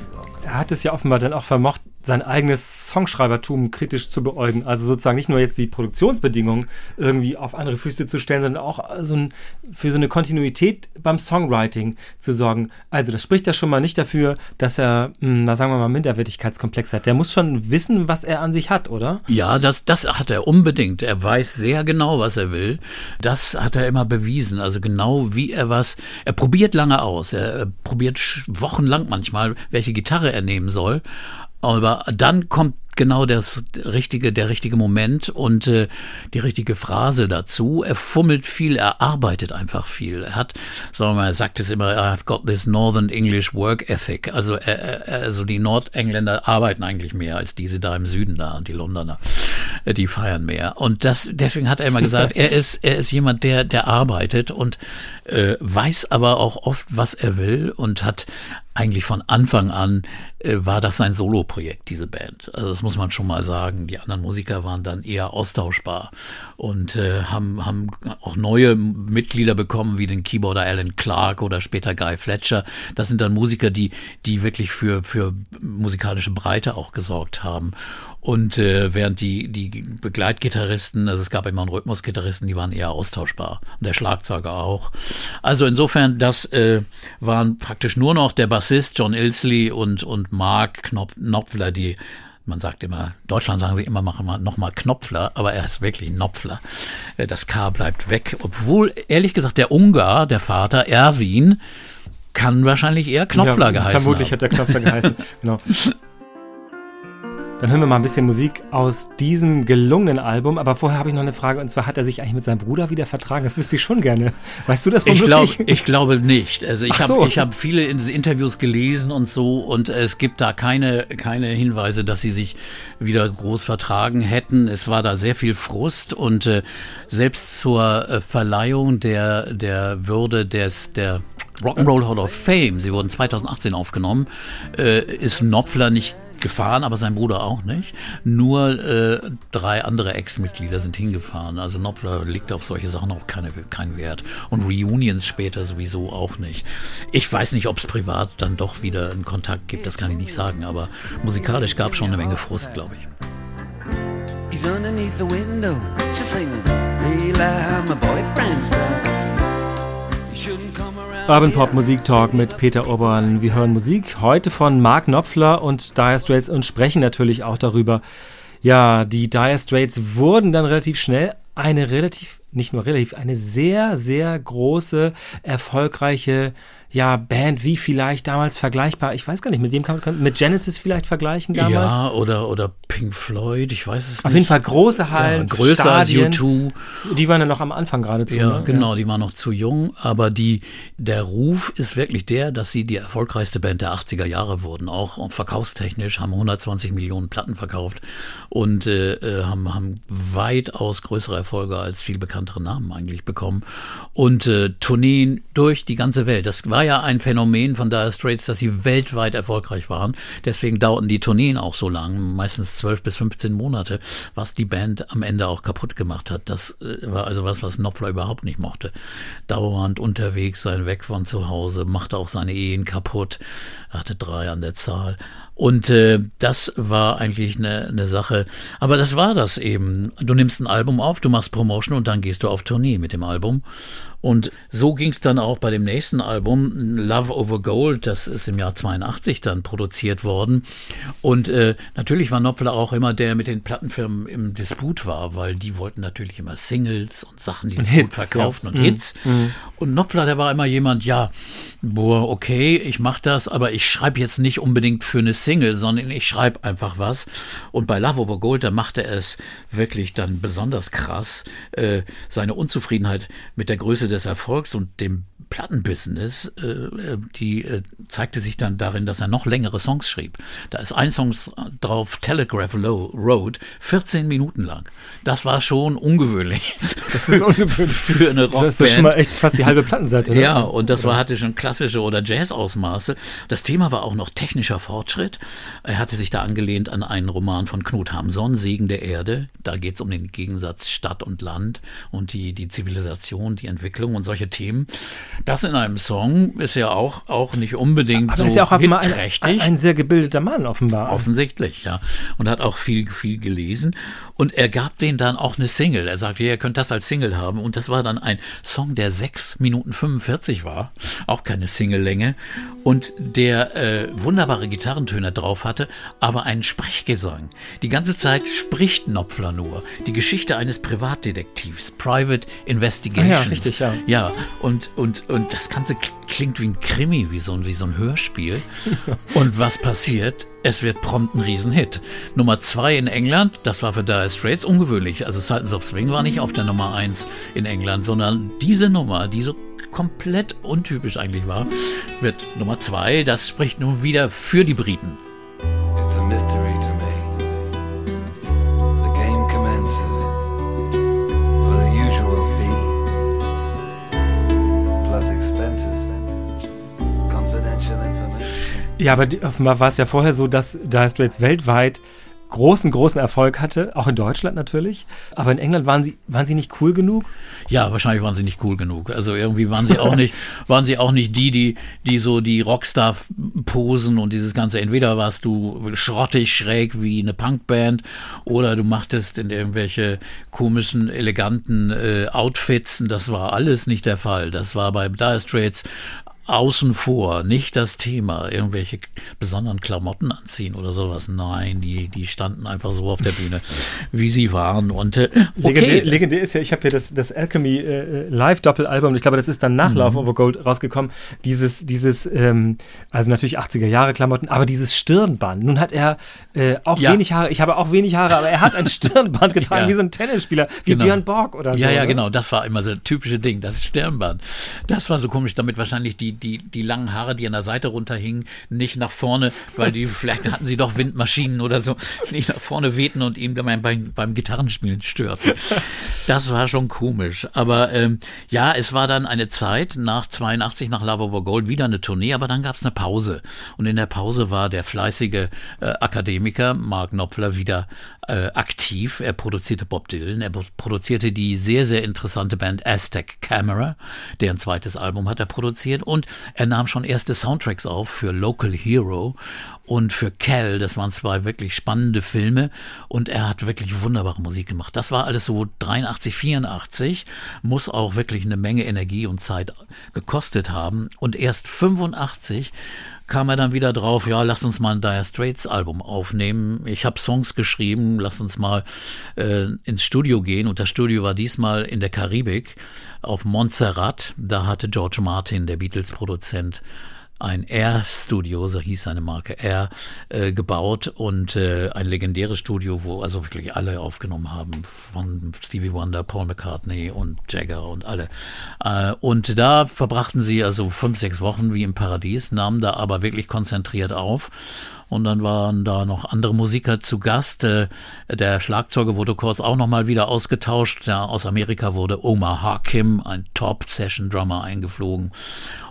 Er hat es ja offenbar dann auch vermocht, sein eigenes Songschreibertum kritisch zu beäugen. Also sozusagen nicht nur jetzt die Produktionsbedingungen irgendwie auf andere Füße zu stellen, sondern auch so ein, für so eine Kontinuität beim Songwriting zu sorgen. Also das spricht ja schon mal nicht dafür, dass er, hm, na sagen wir mal, Minderwertigkeitskomplex hat. Der muss schon wissen, was er an sich hat, oder? Ja, das, das hat er unbedingt. Er weiß sehr genau, was er will. Das hat er immer bewiesen. Also genau wie er was, er probiert lange aus. Er probiert wochenlang manchmal, welche Gitarre er nehmen soll. Aber dann kommt genau das richtige, der richtige Moment und äh, die richtige Phrase dazu. Er fummelt viel, er arbeitet einfach viel. Er hat, sagen wir mal, er sagt es immer, I've got this Northern English Work Ethic. Also, er, er, also die Nordengländer arbeiten eigentlich mehr als diese da im Süden da, die Londoner, äh, die feiern mehr. Und das, deswegen hat er immer gesagt, <laughs> er ist, er ist jemand, der, der arbeitet und äh, weiß aber auch oft, was er will und hat eigentlich von Anfang an äh, war das sein Solo-Projekt, diese Band. Also das muss man schon mal sagen. Die anderen Musiker waren dann eher austauschbar und äh, haben, haben auch neue Mitglieder bekommen, wie den Keyboarder Alan Clark oder später Guy Fletcher. Das sind dann Musiker, die, die wirklich für, für musikalische Breite auch gesorgt haben. Und äh, während die, die Begleitgitarristen, also es gab immer einen Rhythmusgitarristen, die waren eher austauschbar. Und der Schlagzeuger auch. Also insofern, das äh, waren praktisch nur noch der Bassist John Ilsley und, und Mark Knopf, Knopfler, die man sagt immer, Deutschland sagen sie immer, machen wir nochmal Knopfler, aber er ist wirklich Knopfler. Äh, das K bleibt weg. Obwohl, ehrlich gesagt, der Ungar, der Vater, Erwin, kann wahrscheinlich eher Knopfler ja, geheißen Vermutlich haben. hat er Knopfler geheißen, <laughs> genau. Dann hören wir mal ein bisschen Musik aus diesem gelungenen Album. Aber vorher habe ich noch eine Frage. Und zwar hat er sich eigentlich mit seinem Bruder wieder vertragen. Das wüsste ich schon gerne. Weißt du das Ich, womöglich? glaub, ich glaube nicht. Also ich habe so. ich hab viele Interviews gelesen und so und es gibt da keine, keine Hinweise, dass sie sich wieder groß vertragen hätten. Es war da sehr viel Frust und äh, selbst zur äh, Verleihung der, der Würde des, der Rock'n'Roll Hall of Fame, sie wurden 2018 aufgenommen, äh, ist Knopfler nicht gefahren, aber sein Bruder auch nicht. Nur äh, drei andere Ex-Mitglieder sind hingefahren. Also Knopfler legt auf solche Sachen auch keine, keinen Wert. Und Reunions später sowieso auch nicht. Ich weiß nicht, ob es privat dann doch wieder einen Kontakt gibt, das kann ich nicht sagen, aber musikalisch gab es schon eine Menge Frust, glaube ich. He's underneath the window. She's singing, Leila, my boyfriend's back. You shouldn't come around. Urban Pop Musik Talk mit Peter Urban. Wir hören Musik heute von Mark Knopfler und Dire Straits und sprechen natürlich auch darüber. Ja, die Dire Straits wurden dann relativ schnell eine relativ, nicht nur relativ, eine sehr, sehr große, erfolgreiche ja, Band wie vielleicht damals vergleichbar, ich weiß gar nicht, mit wem kann man, mit Genesis vielleicht vergleichen damals? Ja, oder, oder Pink Floyd, ich weiß es Auf nicht. jeden Fall große Hallen, ja, größer Stadien. als U2. Die waren ja noch am Anfang geradezu. Ja, ne? genau, die waren noch zu jung, aber die, der Ruf ist wirklich der, dass sie die erfolgreichste Band der 80er Jahre wurden, auch verkaufstechnisch, haben 120 Millionen Platten verkauft und äh, äh, haben, haben weitaus größere Erfolge als viel bekanntere Namen eigentlich bekommen und äh, Tourneen durch die ganze Welt. Das war ja ein Phänomen von Dire Straits, dass sie weltweit erfolgreich waren. Deswegen dauerten die Tourneen auch so lang, meistens 12 bis 15 Monate, was die Band am Ende auch kaputt gemacht hat. Das äh, war also was, was Knopfler überhaupt nicht mochte. Dauernd unterwegs sein, weg von zu Hause, machte auch seine Ehen kaputt, er hatte drei an der Zahl. Und äh, das war eigentlich eine, eine Sache. Aber das war das eben. Du nimmst ein Album auf, du machst Promotion und dann gehst du auf Tournee mit dem Album. Und so ging es dann auch bei dem nächsten Album, Love Over Gold, das ist im Jahr 82 dann produziert worden. Und äh, natürlich war Knopfler auch immer der mit den Plattenfirmen im Disput war, weil die wollten natürlich immer Singles und Sachen, die sich gut verkauften ja. und Hits. Und Knopfler, der war immer jemand, ja, boah, okay, ich mach das, aber ich schreibe jetzt nicht unbedingt für eine Single, sondern ich schreibe einfach was. Und bei Love Over Gold, da machte er es wirklich dann besonders krass, äh, seine Unzufriedenheit mit der Größe des Erfolgs und dem Plattenbusiness, äh, äh, die äh, zeigte sich dann darin, dass er noch längere Songs schrieb. Da ist ein Song drauf, Telegraph Low Road, 14 Minuten lang. Das war schon ungewöhnlich. <laughs> Das ist ungewöhnlich. <laughs> für eine Rockband. Das ist schon mal echt fast die halbe Plattenseite. Ne? Ja, und das war, hatte schon klassische oder Jazz-Ausmaße. Das Thema war auch noch technischer Fortschritt. Er hatte sich da angelehnt an einen Roman von Knut Hamson, Segen der Erde. Da geht es um den Gegensatz Stadt und Land und die, die Zivilisation, die Entwicklung und solche Themen. Das in einem Song ist ja auch, auch nicht unbedingt Aber so ist ja auch offenbar ein, ein, ein sehr gebildeter Mann, offenbar. Offensichtlich, ja. Und hat auch viel, viel gelesen. Und er gab denen dann auch eine Single. Er sagte, ihr könnt das als Single haben. Und das war dann ein Song, der 6 Minuten 45 war. Auch keine Single-Länge. Und der äh, wunderbare Gitarrentöne drauf hatte, aber einen Sprechgesang. Die ganze Zeit spricht Knopfler nur. Die Geschichte eines Privatdetektivs. Private Investigations. Ah ja, richtig, ja. Ja, und, und, und das Ganze kl- klingt wie ein Krimi, wie so ein, wie so ein Hörspiel. und was passiert? Es wird prompt ein Riesenhit. Nummer zwei in England, das war für Dire Straits ungewöhnlich. Also Sultans of Swing war nicht auf der Nummer eins in England, sondern diese Nummer, die so komplett untypisch eigentlich war, wird Nummer zwei. Das spricht nun wieder für die Briten. It's a mystery Ja, aber die, offenbar war es ja vorher so, dass Dire Straits weltweit großen, großen Erfolg hatte, auch in Deutschland natürlich. Aber in England waren sie, waren sie nicht cool genug? Ja, wahrscheinlich waren sie nicht cool genug. Also irgendwie waren sie auch nicht, <laughs> waren sie auch nicht die, die, die so die Rockstar-Posen und dieses Ganze. Entweder warst du schrottig, schräg wie eine Punkband oder du machtest in irgendwelche komischen, eleganten äh, Outfits. Und das war alles nicht der Fall. Das war bei Dire Straits außen vor, nicht das Thema, irgendwelche besonderen Klamotten anziehen oder sowas. Nein, die, die standen einfach so auf der Bühne, <laughs> wie sie waren. Und äh, okay, Legendär, legendär ist ja, ich habe hier das, das Alchemy äh, Live-Doppelalbum, ich glaube, das ist dann nach Love Over Gold rausgekommen. Dieses, dieses, ähm, also natürlich 80er Jahre Klamotten, aber dieses Stirnband. Nun hat er äh, auch Ja. wenig Haare, ich habe auch wenig Haare, aber er hat ein <laughs> Stirnband getragen, Ja. wie so ein Tennisspieler, wie Genau. Björn Borg oder Ja, so. ja, ne? genau. Das war immer so ein typische Ding, das Stirnband. Das war so komisch, damit wahrscheinlich die, die, die langen Haare, die an der Seite runterhingen, nicht nach vorne, weil die, <laughs> vielleicht hatten sie doch Windmaschinen oder so, nicht nach vorne wehten und ihm dann beim, beim Gitarrenspielen störten. Das war schon komisch. Aber ähm, ja, es war dann eine Zeit nach 82, nach Love Over Gold, wieder eine Tournee, aber dann gab es eine Pause. Und in der Pause war der fleißige äh, Akademiker Mark Knopfler wieder äh, aktiv. Er produzierte Bob Dylan, er pro- produzierte die sehr, sehr interessante Band Aztec Camera, deren zweites Album hat er produziert. Und er nahm schon erste Soundtracks auf für Local Hero und für Cal. Das waren zwei wirklich spannende Filme und er hat wirklich wunderbare Musik gemacht. Das war alles so 83, 84, muss auch wirklich eine Menge Energie und Zeit gekostet haben. Und erst 85 kam er dann wieder drauf, ja, lass uns mal ein Dire Straits Album aufnehmen. Ich habe Songs geschrieben, lass uns mal äh, ins Studio gehen. Und das Studio war diesmal in der Karibik auf Montserrat. Da hatte George Martin, der Beatles-Produzent, ein Air-Studio, so hieß seine Marke Air, äh, gebaut und äh, ein legendäres Studio, wo also wirklich alle aufgenommen haben, von Stevie Wonder, Paul McCartney und Jagger und alle. Äh, und da verbrachten sie also fünf, sechs Wochen wie im Paradies, nahmen da aber wirklich konzentriert auf. Und dann waren da noch andere Musiker zu Gast. Äh, Der Schlagzeuger wurde kurz auch nochmal wieder ausgetauscht. Ja, aus Amerika wurde Omar Hakim, ein Top-Session-Drummer, eingeflogen.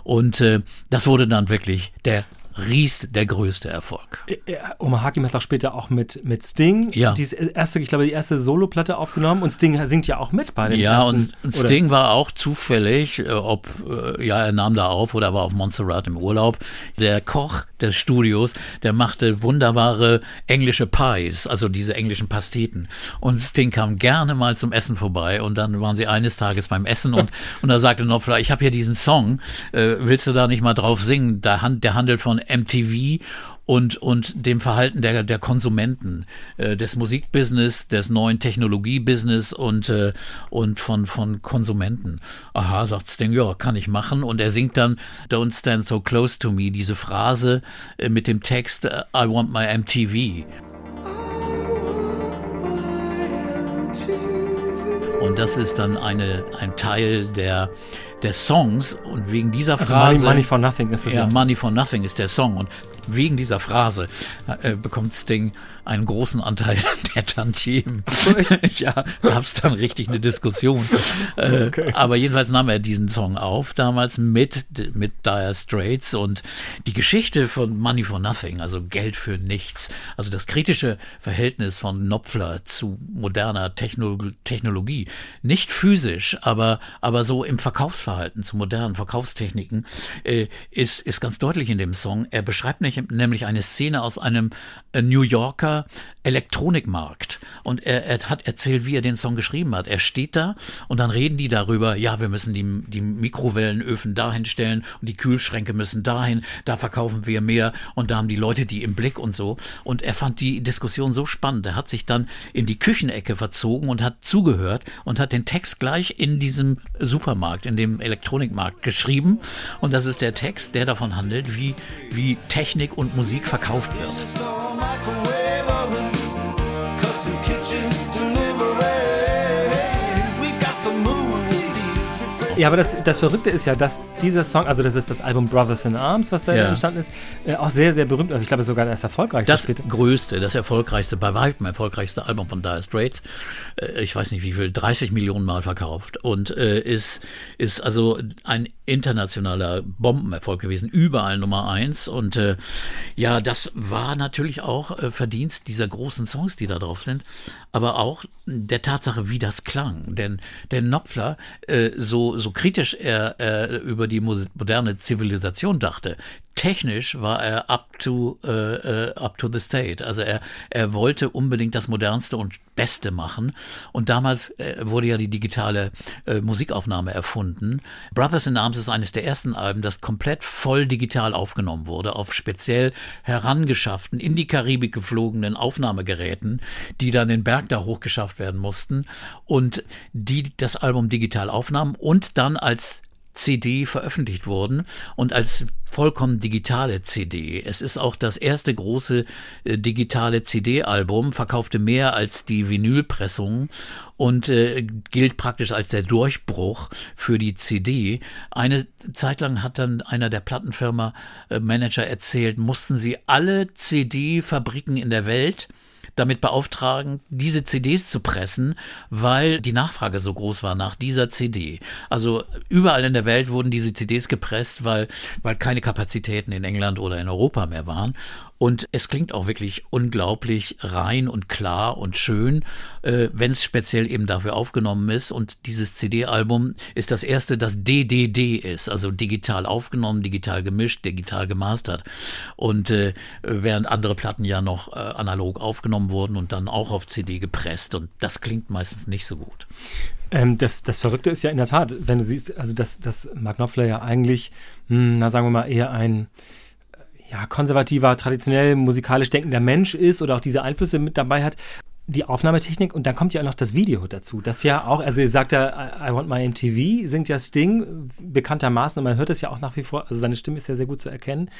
Und äh, das wurde dann wirklich der Ries der größte Erfolg. Ja, Omar Hakim hat auch später auch mit, mit Sting Ja. die erste, ich glaube, die erste Soloplatte aufgenommen und Sting singt ja auch mit bei den Ja, ersten. und, und Sting war auch zufällig, äh, ob, äh, ja, er nahm da auf oder war auf Montserrat im Urlaub. Der Koch des Studios, der machte wunderbare englische Pies, also diese englischen Pasteten. Und Sting kam gerne mal zum Essen vorbei und dann waren sie eines Tages beim Essen und, <laughs> und da sagte Knopfler, ich habe hier diesen Song, äh, willst du da nicht mal drauf singen? Der handelt von MTV und, und dem Verhalten der, der Konsumenten, äh, des Musikbusiness, des neuen Technologiebusiness und, äh, und von, von Konsumenten. Aha, sagt Sting, ja, kann ich machen. Und er singt dann Don't Stand So Close to Me, diese Phrase äh, mit dem Text I want my MTV. Und das ist dann eine, ein Teil der, der Songs. Und wegen dieser also Money, Phrase. Money for Nothing ist das Ja, ja. Money for Nothing ist der Song. Und wegen dieser Phrase äh, bekommt Sting einen großen Anteil <laughs> der Tantiemen. ja, gab es dann richtig eine Diskussion. <laughs> Äh, Okay. Aber jedenfalls nahm er diesen Song auf, damals mit, mit Dire Straits. Und die Geschichte von Money for Nothing, also Geld für nichts, also das kritische Verhältnis von Knopfler zu moderner Techno Technologie, nicht physisch, aber, aber so im Verkaufsverhalten, zu modernen Verkaufstechniken, äh, ist, ist ganz deutlich in dem Song. Er beschreibt nicht, nämlich eine Szene aus einem äh, New Yorker Elektronikmarkt. Und er, er hat erzählt, wie er den Song geschrieben hat. Er steht da und dann reden die darüber, ja, wir müssen die, die Mikrowellenöfen dahin stellen und die Kühlschränke müssen dahin, da verkaufen wir mehr und da haben die Leute die im Blick und so. Und er fand die Diskussion so spannend. Er hat sich dann in die Küchenecke verzogen und hat zugehört und hat den Text gleich in diesem Supermarkt, in dem Elektronikmarkt geschrieben. Und das ist der Text, der davon handelt, wie, wie Technik und Musik verkauft wird. Ja, aber das, das Verrückte ist ja, dass dieser Song, also das ist das Album Brothers in Arms, was da Ja. entstanden ist, äh, auch sehr, sehr berühmt. Also ich glaube sogar das erfolgreichste Das später. größte, das erfolgreichste, bei weitem erfolgreichste Album von Dire Straits, äh, ich weiß nicht wie viel, 30 Millionen Mal verkauft und äh, ist, ist also ein internationaler Bombenerfolg gewesen, überall Nummer eins und ja, das war natürlich auch Verdienst dieser großen Songs, die da drauf sind, aber auch der Tatsache, wie das klang, denn der Knopfler, äh, so, so kritisch er äh, über die mo- moderne Zivilisation dachte, technisch war er up to, äh, äh, up to the state. Also er, er wollte unbedingt das modernste und Beste machen. Und damals äh, wurde ja die digitale äh, Musikaufnahme erfunden. Brothers in Arms ist eines der ersten Alben, das komplett voll digital aufgenommen wurde, auf speziell herangeschafften, in die Karibik geflogenen Aufnahmegeräten, die dann den Berg da hochgeschafft werden mussten und die das Album digital aufnahmen und dann als CD veröffentlicht wurden und als vollkommen digitale CD. Es ist auch das erste große äh, digitale CD-Album, verkaufte mehr als die Vinylpressung und äh, gilt praktisch als der Durchbruch für die CD. Eine Zeit lang hat dann einer der Plattenfirma äh, Manager erzählt, mussten sie alle CD-Fabriken in der Welt damit beauftragen, diese CDs zu pressen, weil die Nachfrage so groß war nach dieser CD. Also überall in der Welt wurden diese CDs gepresst, weil, weil keine Kapazitäten in England oder in Europa mehr waren. Und es klingt auch wirklich unglaublich rein und klar und schön, äh, wenn es speziell eben dafür aufgenommen ist. Und dieses CD-Album ist das erste, das DDD ist, also digital aufgenommen, digital gemischt, digital gemastert. Und äh, während andere Platten ja noch äh, analog aufgenommen wurden und dann auch auf CD gepresst. Und das klingt meistens nicht so gut. Ähm, das, das Verrückte ist ja in der Tat, wenn du siehst, also dass, dass Mark Knopfler ja eigentlich, hm, na sagen wir mal, eher ein ja, konservativer, traditionell musikalisch denkender Mensch ist oder auch diese Einflüsse mit dabei hat. Die Aufnahmetechnik und dann kommt ja auch noch das Video dazu. Das ja auch, also ihr sagt ja, I, Want My MTV, singt ja Sting bekanntermaßen und man hört es ja auch nach wie vor, also seine Stimme ist ja sehr gut zu erkennen.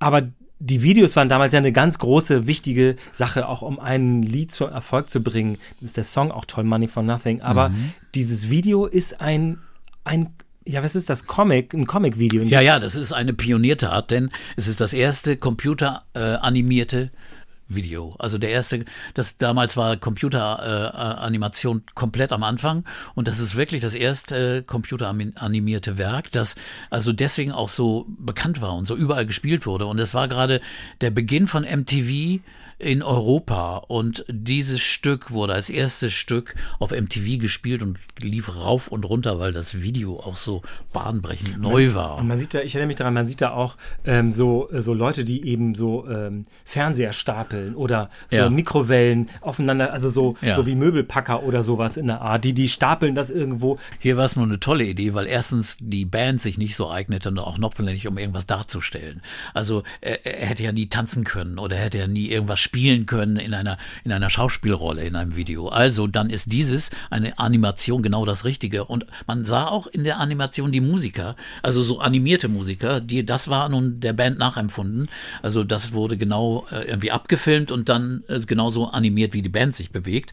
Aber die Videos waren damals ja eine ganz große, wichtige Sache, auch um ein Lied zum Erfolg zu bringen. Ist der Song auch toll, Money for Nothing. Aber Mhm. dieses Video ist ein, ein, ja, was ist das? Comic, ein Comic-Video. Ja, ja, das ist eine Pioniertat, denn es ist das erste computeranimierte äh, Video. Also der erste, das damals war Computeranimation äh, komplett am Anfang und das ist wirklich das erste äh, computeranimierte Werk, das also deswegen auch so bekannt war und so überall gespielt wurde. Und es war gerade der Beginn von MTV in Europa und dieses Stück wurde als erstes Stück auf MTV gespielt und lief rauf und runter, weil das Video auch so bahnbrechend neu war. Und man sieht da, ich erinnere mich daran, man sieht da auch ähm, so, äh, so Leute, die eben so ähm, Fernseher stapeln oder so Ja. Mikrowellen aufeinander, also so, Ja. so wie Möbelpacker oder sowas in der Art. Die, die stapeln das irgendwo. Hier war es nur eine tolle Idee, weil erstens die Band sich nicht so eignete und auch Knopfler nicht, um irgendwas darzustellen. Also er, er hätte ja nie tanzen können oder er hätte ja nie irgendwas spielen können in einer, in einer Schauspielrolle in einem Video. Also dann ist dieses eine Animation genau das Richtige. Und man sah auch in der Animation die Musiker, also so animierte Musiker, die, das war nun der Band nachempfunden. Also das wurde genau äh, irgendwie abgefilmt und dann äh, genauso animiert, wie die Band sich bewegt.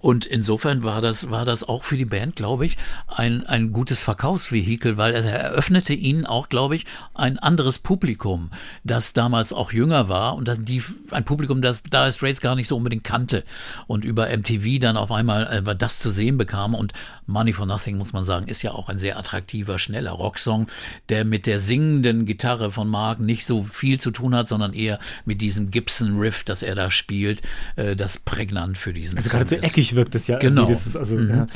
Und insofern war das, war das auch für die Band, glaube ich, ein, ein gutes Verkaufsvehikel, weil er eröffnete ihnen auch, glaube ich, ein anderes Publikum, das damals auch jünger war und das die, ein Publikum, das Dire Straits gar nicht so unbedingt kannte und über MTV dann auf einmal äh, das zu sehen bekam. Und Money for Nothing, muss man sagen, ist ja auch ein sehr attraktiver, schneller Rocksong, der mit der singenden Gitarre von Mark nicht so viel zu tun hat, sondern eher mit diesem Gibson-Riff, das er da spielt, äh, das prägnant für diesen Also Song ist. eckig wirkt es ja. Genau. Das also, ja.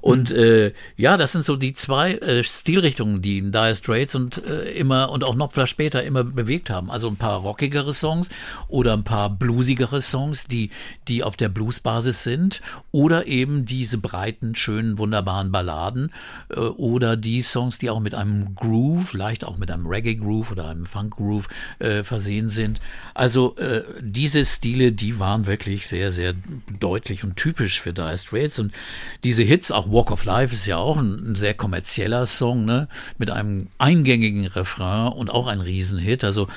Und äh, ja, das sind so die zwei äh, Stilrichtungen, die Dire Straits und äh, immer und auch Knopfler später immer bewegt haben. Also ein paar rockigere Songs oder ein paar bluesigere Songs, die die auf der Bluesbasis sind oder eben diese breiten, schönen, wunderbaren Balladen äh, oder die Songs, die auch mit einem Groove, leicht auch mit einem Reggae Groove oder einem Funk Groove äh, versehen sind. Also äh, diese Stile, die waren wirklich sehr, sehr deutlich und typisch für Dire Straits. Und diese Hits, auch Walk of Life ist ja auch ein, ein sehr kommerzieller Song, ne, mit einem eingängigen Refrain und auch ein Riesenhit. Also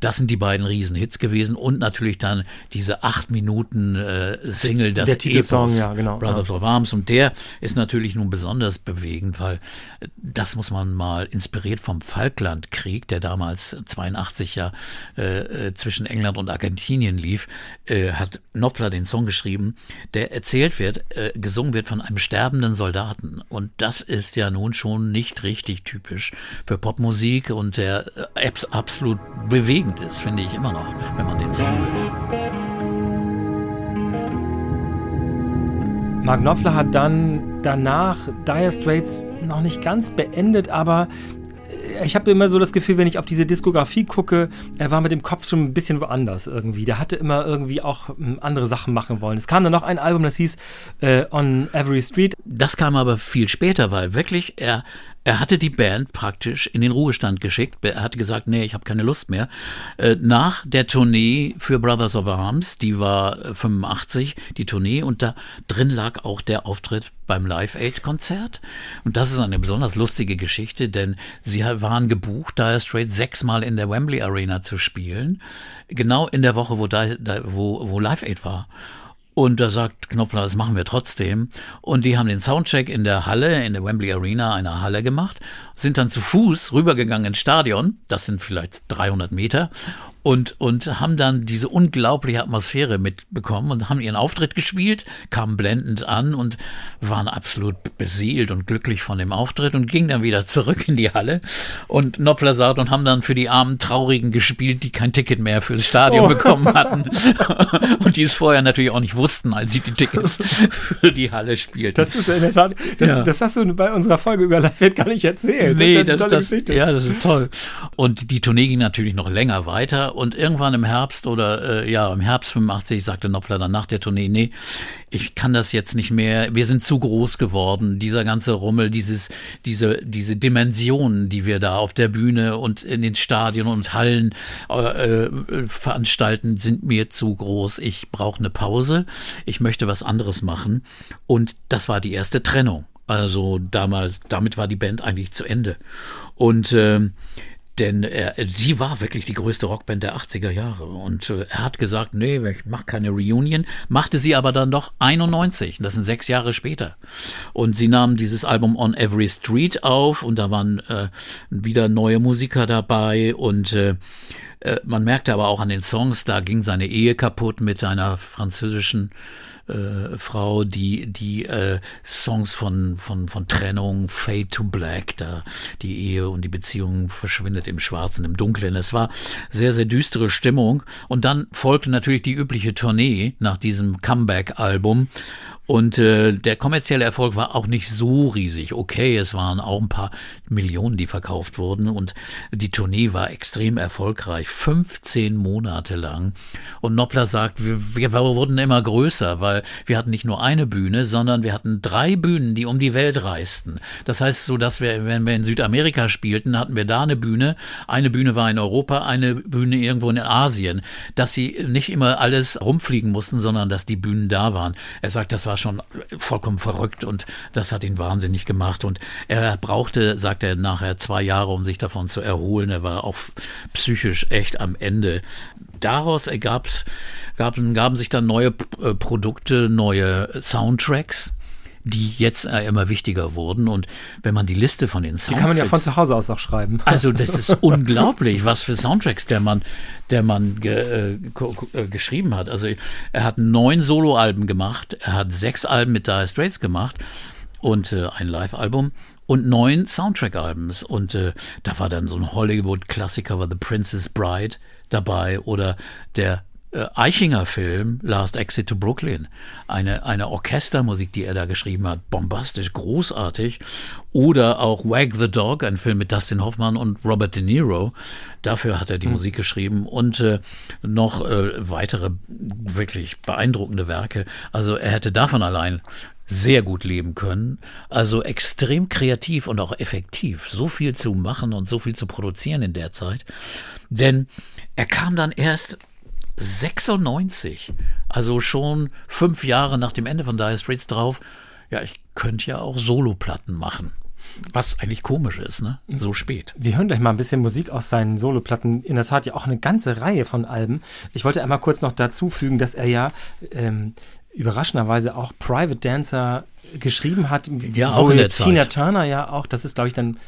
das sind die beiden Riesenhits gewesen. Und natürlich dann diese acht Minuten äh, Single, das Der Titelsong, Epos, ja, genau, Brothers of Arms. Und der ist natürlich nun besonders bewegend, weil äh, das muss man mal inspiriert vom Falklandkrieg, der damals 82 ja äh, äh, zwischen England und Argentinien lief, äh, hat Knopfler den Song geschrieben, der erzählt wird, äh, gesungen wird von einem sterbenden Soldaten. Und das ist ja nun schon nicht richtig typisch für Popmusik und der äh, abs- absolut bewegend ist, finde ich immer noch, wenn man den Song hört. Mark Knopfler hat dann danach Dire Straits noch nicht ganz beendet, aber ich habe immer so das Gefühl, wenn ich auf diese Diskografie gucke, er war mit dem Kopf schon ein bisschen woanders irgendwie. Der hatte immer irgendwie auch ähm, andere Sachen machen wollen. Es kam dann noch ein Album, das hieß äh, On Every Street. Das kam aber viel später, weil wirklich er er hatte die Band praktisch in den Ruhestand geschickt. Er hatte gesagt, nee, ich habe keine Lust mehr. Äh, Nach der Tournee für Brothers of Arms, die war äh, 85, die Tournee, und da drin lag auch der Auftritt beim Live Aid Konzert. Und das ist eine besonders lustige Geschichte, denn sie waren gebucht, Dire Straits sechsmal in der Wembley Arena zu spielen. Genau in der Woche, wo, wo, wo Live Aid war. Und da sagt Knopfler, das machen wir trotzdem. Und die haben den Soundcheck in der Halle, in der Wembley Arena, einer Halle gemacht, sind dann zu Fuß rübergegangen ins Stadion, das sind vielleicht 300 Meter, und, und haben dann diese unglaubliche Atmosphäre mitbekommen und haben ihren Auftritt gespielt, kamen blendend an und waren absolut beseelt und glücklich von dem Auftritt und gingen dann wieder zurück in die Halle und Knopfler sagt und haben dann für die armen Traurigen gespielt, die kein Ticket mehr fürs Stadion bekommen hatten <laughs> und die es vorher natürlich auch nicht wussten, als sie die Tickets für die Halle spielten. Das ist in der Tat, das, Ja. das hast du bei unserer Folge über Live gar nicht erzählt. Nee, das, eine das, Geschichte. ja, das ist toll. Und die Tournee ging natürlich noch länger weiter und irgendwann im Herbst oder äh, ja, im Herbst 85 sagte Knopfler dann nach der Tournee, nee, ich kann das jetzt nicht mehr, wir sind zu groß geworden, dieser ganze Rummel, dieses, diese, diese Dimensionen, die wir da auf der Bühne und in den Stadien und Hallen äh, äh, veranstalten, sind mir zu groß. Ich brauche eine Pause, ich möchte was anderes machen. Und das war die erste Trennung. Also damals, damit war die Band eigentlich zu Ende. Und ähm, denn er, die war wirklich die größte Rockband der 80er Jahre. Und äh, er hat gesagt, nee, ich mache keine Reunion, machte sie aber dann doch 91. Das sind sechs Jahre später. Und sie nahmen dieses Album On Every Street auf und da waren äh, wieder neue Musiker dabei und äh, äh, man merkte aber auch an den Songs, da ging seine Ehe kaputt mit einer französischen äh, Frau, die die äh, Songs von von von Trennung, Fade to Black, da die Ehe und die Beziehung verschwindet im Schwarzen, im Dunklen. Es war sehr sehr düstere Stimmung und dann folgte natürlich die übliche Tournee nach diesem Comeback-Album und äh, der kommerzielle Erfolg war auch nicht so riesig. Okay, es waren auch ein paar Millionen, die verkauft wurden und die Tournee war extrem erfolgreich, 15 Monate lang. Und Noppler sagt, wir, wir wurden immer größer, weil wir hatten nicht nur eine Bühne, sondern wir hatten drei Bühnen, die um die Welt reisten. Das heißt, so dass wir, wenn wir in Südamerika spielten, hatten wir da eine Bühne, eine Bühne war in Europa, eine Bühne irgendwo in Asien, dass sie nicht immer alles rumfliegen mussten, sondern dass die Bühnen da waren. Er sagt, das war schon vollkommen verrückt und das hat ihn wahnsinnig gemacht und er brauchte, sagt er nachher, zwei Jahre, um sich davon zu erholen. Er war auch psychisch echt am Ende. Daraus ergab's, gaben, gaben sich dann neue äh, Produkte, neue Soundtracks die jetzt äh, immer wichtiger wurden. Und wenn man die Liste von den Soundtracks... Die kann man ja von zu Hause aus auch schreiben. Also das ist <laughs> unglaublich, was für Soundtracks der Mann, der Mann ge, äh, äh, geschrieben hat. Also er hat neun Soloalben gemacht, er hat sechs Alben mit Dire Straits gemacht und äh, ein Live-Album und neun Soundtrack-Albums. Und äh, da war dann so ein Hollywood-Klassiker, war The Princess Bride dabei oder der Eichinger Film Last Exit to Brooklyn. Eine, eine Orchestermusik, die er da geschrieben hat. Bombastisch, großartig. Oder auch Wag the Dog, ein Film mit Dustin Hoffmann und Robert De Niro. Dafür hat er die Musik geschrieben und äh, noch äh, weitere wirklich beeindruckende Werke. Also er hätte davon allein sehr gut leben können. Also extrem kreativ und auch effektiv. So viel zu machen und so viel zu produzieren in der Zeit. Denn er kam dann erst 96, also schon fünf Jahre nach dem Ende von Dire Straits drauf, ja, ich könnte ja auch Soloplatten machen. Was eigentlich komisch ist, ne? So spät. Wir hören gleich mal ein bisschen Musik aus seinen Soloplatten. In der Tat ja auch eine ganze Reihe von Alben. Ich wollte einmal kurz noch dazu fügen, dass er ja ähm, überraschenderweise auch Private Dancer geschrieben hat. Ja, auch in der Tina Zeit. Turner ja auch, das ist glaube ich dann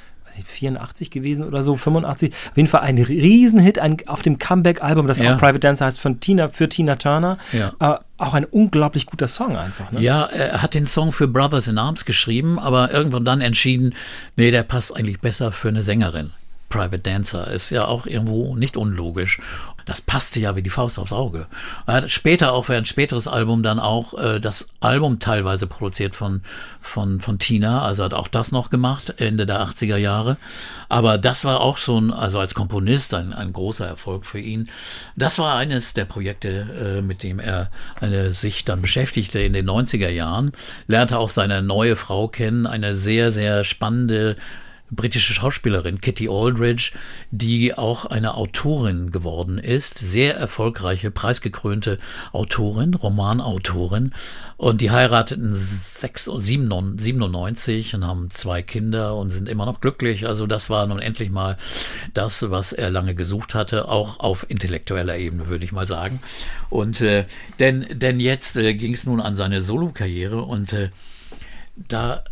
84 gewesen oder so, 85. Auf jeden Fall ein Riesenhit ein, auf dem Comeback-Album, das Ja. auch Private Dancer heißt, von Tina, für Tina Turner. Ja. Aber auch ein unglaublich guter Song einfach. Ne? Ja, er hat den Song für Brothers in Arms geschrieben, aber irgendwann dann entschieden, nee, der passt eigentlich besser für eine Sängerin. Private Dancer ist ja auch irgendwo nicht unlogisch. Das passte ja wie die Faust aufs Auge. Er hat später auch für ein späteres Album dann auch äh, das Album teilweise produziert von, von, von Tina, also hat auch das noch gemacht, Ende der 80er Jahre. Aber das war auch ein, also als Komponist ein, ein großer Erfolg für ihn. Das war eines der Projekte, äh, mit dem er eine, sich dann beschäftigte in den 90er Jahren, lernte auch seine neue Frau kennen, eine sehr, sehr spannende britische Schauspielerin Kitty Aldridge, die auch eine Autorin geworden ist, sehr erfolgreiche, preisgekrönte Autorin, Romanautorin. Und die heirateten 6 97 und haben zwei Kinder und sind immer noch glücklich. Also das war nun endlich mal das, was er lange gesucht hatte, auch auf intellektueller Ebene, würde ich mal sagen. Und äh, denn, denn jetzt äh, ging es nun an seine Solokarriere und äh, da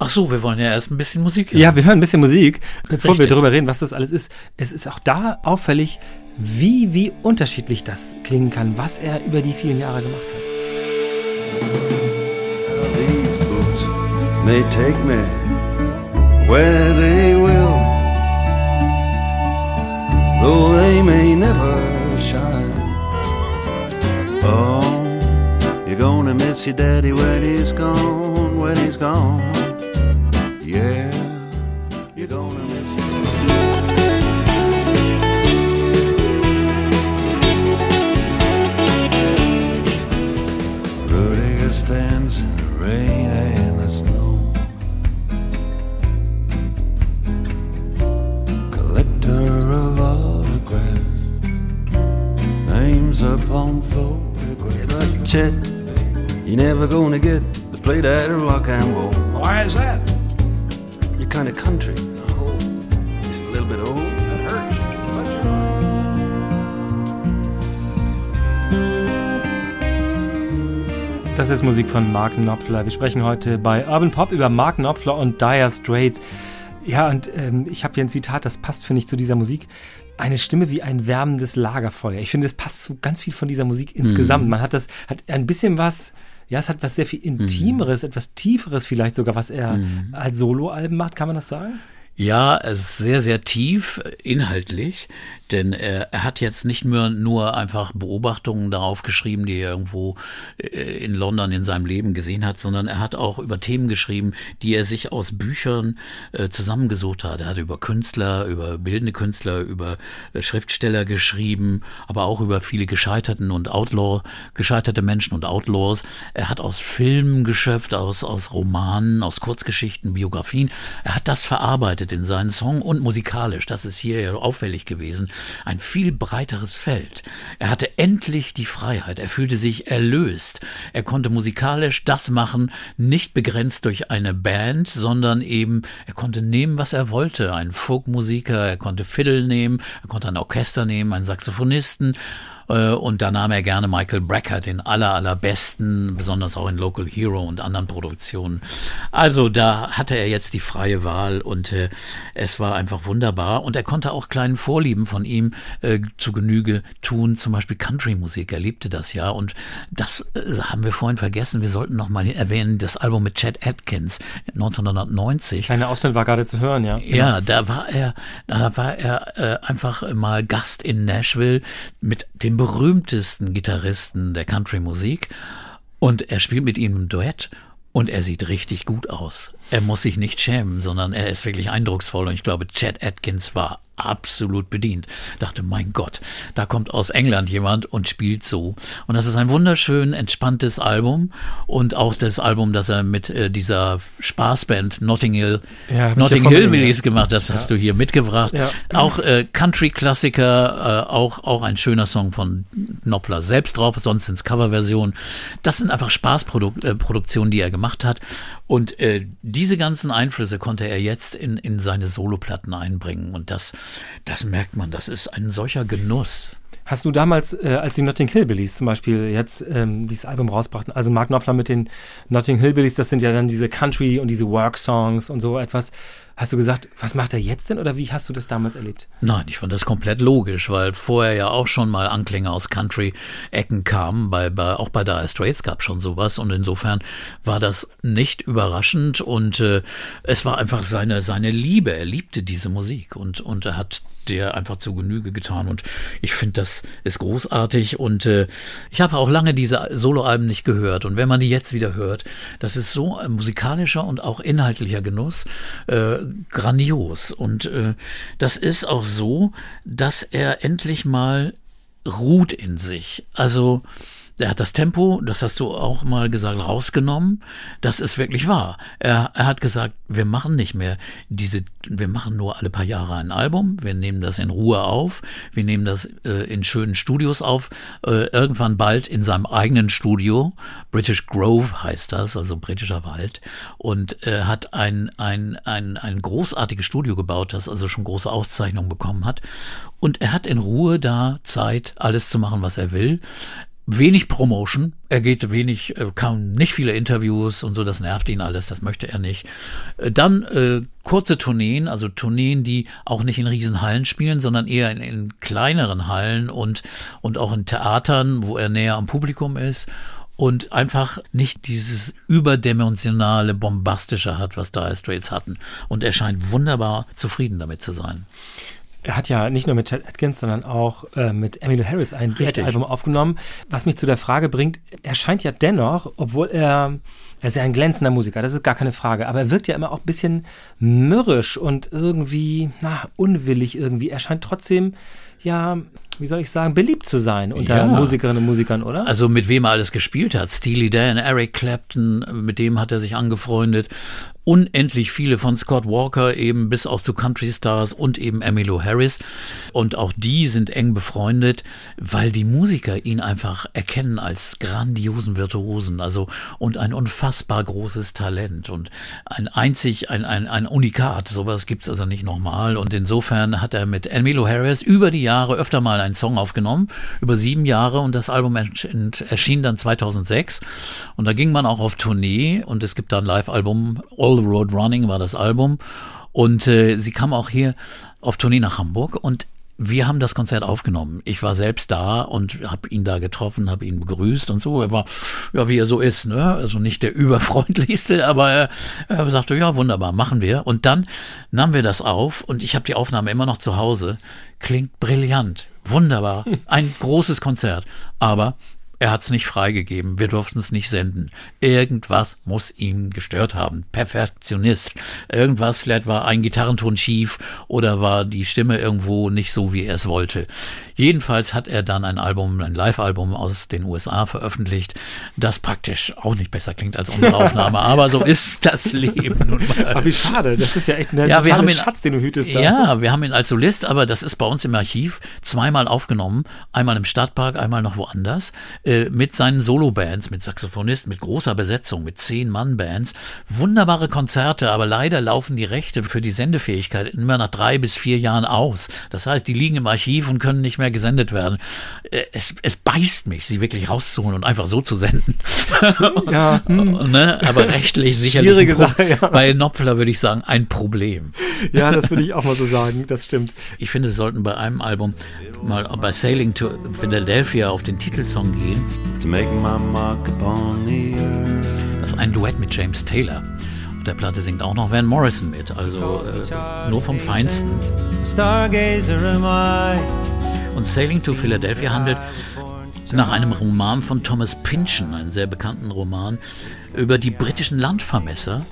Ach so, wir wollen ja erst ein bisschen Musik hören. Ja, wir hören ein bisschen Musik, bevor wir Richtig. darüber reden, was das alles ist. Es ist auch da auffällig, wie, wie unterschiedlich das klingen kann, was er über die vielen Jahre gemacht hat. These boots may take me where they will, though they may never shine. Oh, you're gonna miss your daddy when he's gone, when he's gone. Yeah, you're gonna miss your Rudiger stands in the rain and the snow. Collector of autographs, names upon photographs. But Chet, you're never gonna get to play that rock and roll. Why is that? Kind of country. Oh, just a little bit old. That hurts. Das ist Musik von Mark Knopfler. Wir sprechen heute bei Urban Pop über Mark Knopfler und Dire Straits. Ja, und ähm, ich habe hier ein Zitat, das passt, finde ich, zu dieser Musik. Eine Stimme wie ein wärmendes Lagerfeuer. Ich finde, es passt zu ganz viel von dieser Musik insgesamt. Man hat das, hat ein bisschen was, ja, es hat was sehr viel Intimeres, etwas Tieferes vielleicht sogar, was er als Soloalben macht. Kann man das sagen? Ja, es ist sehr, sehr tief äh, inhaltlich, denn er, er hat jetzt nicht mehr nur einfach Beobachtungen darauf geschrieben, die er irgendwo äh, in London in seinem Leben gesehen hat, sondern er hat auch über Themen geschrieben, die er sich aus Büchern äh, zusammengesucht hat. Er hat über Künstler, über bildende Künstler, über äh, Schriftsteller geschrieben, aber auch über viele gescheiterten und Outlaw, gescheiterte Menschen und Outlaws. Er hat aus Filmen geschöpft, aus, aus Romanen, aus Kurzgeschichten, Biografien. Er hat das verarbeitet in seinen Song und musikalisch. Das ist hier ja auffällig gewesen. Ein viel breiteres Feld. Er hatte endlich die Freiheit. Er fühlte sich erlöst. Er konnte musikalisch das machen, nicht begrenzt durch eine Band, sondern eben, er konnte nehmen, was er wollte. Ein Folkmusiker, er konnte Fiddle nehmen, er konnte ein Orchester nehmen, einen Saxophonisten. Äh, Und da nahm er gerne Michael Brecker, den aller, allerbesten, besonders auch in Local Hero und anderen Produktionen. Also da hatte er jetzt die freie Wahl und äh, es war einfach wunderbar. Und er konnte auch kleinen Vorlieben von ihm äh, zu Genüge tun, zum Beispiel Country-Musik. Er liebte das ja. Und das äh, haben wir vorhin vergessen. Wir sollten noch mal erwähnen, das Album mit Chet Atkins 1990. Kleiner Ausschnitt war gerade zu hören, ja. Ja, da war er, da war er äh, einfach mal Gast in Nashville mit dem berühmtesten Gitarristen der Country-Musik und er spielt mit ihm ein Duett und er sieht richtig gut aus. Er muss sich nicht schämen, sondern er ist wirklich eindrucksvoll und ich glaube, Chad Atkins war absolut bedient. Dachte, mein Gott, da kommt aus England jemand und spielt so. Und das ist ein wunderschön entspanntes Album und auch das Album, das er mit äh, dieser Spaßband Notting Hill, Ja, Notting Hillbillies gemacht, das hast du hier mitgebracht. Ja. Auch äh, Country-Klassiker, äh, auch, auch ein schöner Song von Knopfler selbst drauf, sonst sind's Coverversionen. Das sind einfach Spaßproduktionen, äh, die er gemacht hat. Und äh, diese ganzen Einflüsse konnte er jetzt in, in seine Soloplatten einbringen. Und das, das merkt man, das ist ein solcher Genuss. Hast du damals, äh, als die Notting Hillbillies zum Beispiel jetzt ähm, dieses Album rausbrachten, also Mark Knopfler mit den Notting Hillbillies, das sind ja dann diese Country und diese Work-Songs und so etwas. Hast du gesagt, was macht er jetzt denn oder wie hast du das damals erlebt? Nein, ich fand das komplett logisch, weil vorher ja auch schon mal Anklänge aus Country-Ecken kamen. Bei, bei, auch bei Dire Straits gab schon sowas und insofern war das nicht überraschend und äh, es war einfach seine, seine Liebe. Er liebte diese Musik und, und er hat der einfach zu Genüge getan und ich finde, das ist großartig und äh, ich habe auch lange diese Soloalben nicht gehört und wenn man die jetzt wieder hört, das ist so ein musikalischer und auch inhaltlicher Genuss, äh, grandios und äh, das ist auch so, dass er endlich mal ruht in sich. Also er hat das Tempo, das hast du auch mal gesagt, rausgenommen. Das ist wirklich wahr. Er, er hat gesagt, wir machen nicht mehr diese, wir machen nur alle paar Jahre ein Album, wir nehmen das in Ruhe auf, wir nehmen das äh, in schönen Studios auf, äh, irgendwann bald in seinem eigenen Studio. British Grove heißt das, also britischer Wald. Und äh, hat ein, ein, ein, ein großartiges Studio gebaut, das also schon große Auszeichnungen bekommen hat. Und er hat in Ruhe da Zeit, alles zu machen, was er will wenig Promotion. Er geht wenig, äh, kam nicht viele Interviews und so, das nervt ihn alles, das möchte er nicht. Äh, Dann äh, kurze Tourneen, also Tourneen, die auch nicht in Riesenhallen spielen, sondern eher in, in kleineren Hallen und, und auch in Theatern, wo er näher am Publikum ist und einfach nicht dieses überdimensionale, bombastische hat, was Dire Straits hatten. Und er scheint wunderbar zufrieden damit zu sein. Er hat ja nicht nur mit Chet Atkins, sondern auch äh, mit Emmylou Harris ein. Album aufgenommen. Was mich zu der Frage bringt, er scheint ja dennoch, obwohl er, er ist ja ein glänzender Musiker, das ist gar keine Frage, aber er wirkt ja immer auch ein bisschen mürrisch und irgendwie, na, unwillig irgendwie. Er scheint trotzdem, ja, wie soll ich sagen, beliebt zu sein unter Ja. Musikerinnen und Musikern, oder? Also mit wem er alles gespielt hat. Steely Dan, Eric Clapton, mit dem hat er sich angefreundet. Unendlich viele von Scott Walker eben bis auch zu Country Stars und eben Emmylou Harris. Und auch die sind eng befreundet, weil die Musiker ihn einfach erkennen als grandiosen Virtuosen. Also und ein unfassbar großes Talent und ein einzig, ein, ein, ein Unikat. Sowas gibt's also nicht nochmal. Und insofern hat er mit Emmylou Harris über die Jahre öfter mal einen Song aufgenommen, über sieben Jahre und das Album erschien dann 2006 und da ging man auch auf Tournee und es gibt da ein Live-Album, All the Road Running war das Album und äh, sie kam auch hier auf Tournee nach Hamburg und wir haben das Konzert aufgenommen. Ich war selbst da und habe ihn da getroffen, habe ihn begrüßt und so. Er war, ja, wie er so ist, ne? Also nicht der <laughs> überfreundlichste, aber er, er sagte, ja, wunderbar, machen wir. Und dann nahmen wir das auf und ich habe die Aufnahme immer noch zu Hause. Klingt brillant, wunderbar, ein großes Konzert. Aber er hat es nicht freigegeben, wir durften es nicht senden. Irgendwas muss ihn gestört haben. Perfektionist. Irgendwas, vielleicht war ein Gitarrenton schief oder war die Stimme irgendwo nicht so, wie er es wollte. Jedenfalls hat er dann ein Album, ein Live-Album aus den USA veröffentlicht, das praktisch auch nicht besser klingt als unsere <laughs> Aufnahme. Aber so ist das Leben nun mal. Aber wie schade, das ist ja echt ein Ja, wir haben ihn, Schatz, den du hütest da. Ja, wir haben ihn als Solist, aber das ist bei uns im Archiv zweimal aufgenommen. Einmal im Stadtpark, einmal noch woanders. Äh, mit seinen Solo-Bands, mit Saxophonist, mit großer Besetzung, mit zehn Mann-Bands. Wunderbare Konzerte, aber leider laufen die Rechte für die Sendefähigkeit immer nach drei bis vier Jahren aus. Das heißt, die liegen im Archiv und können nicht mehr gesendet werden. Äh, es, es beißt mich, sie wirklich rauszuholen und einfach so zu senden. <laughs> Ja, <laughs> hm. ne? Aber rechtlich sicherlich Schwierige Sache, ja. bei Knopfler würde ich sagen, ein Problem. ja, das würde ich auch mal so sagen, das stimmt. Ich finde, wir sollten bei einem Album mal bei Sailing to Philadelphia auf den Titelsong gehen. To make my mark upon the earth. Das ist ein Duett mit James Taylor. Auf der Platte singt auch noch Van Morrison mit, also äh, nur vom Feinsten. Stargazer am I. Und Sailing to Philadelphia handelt nach einem Roman von Thomas Pynchon, einen sehr bekannten Roman, über die britischen Landvermesser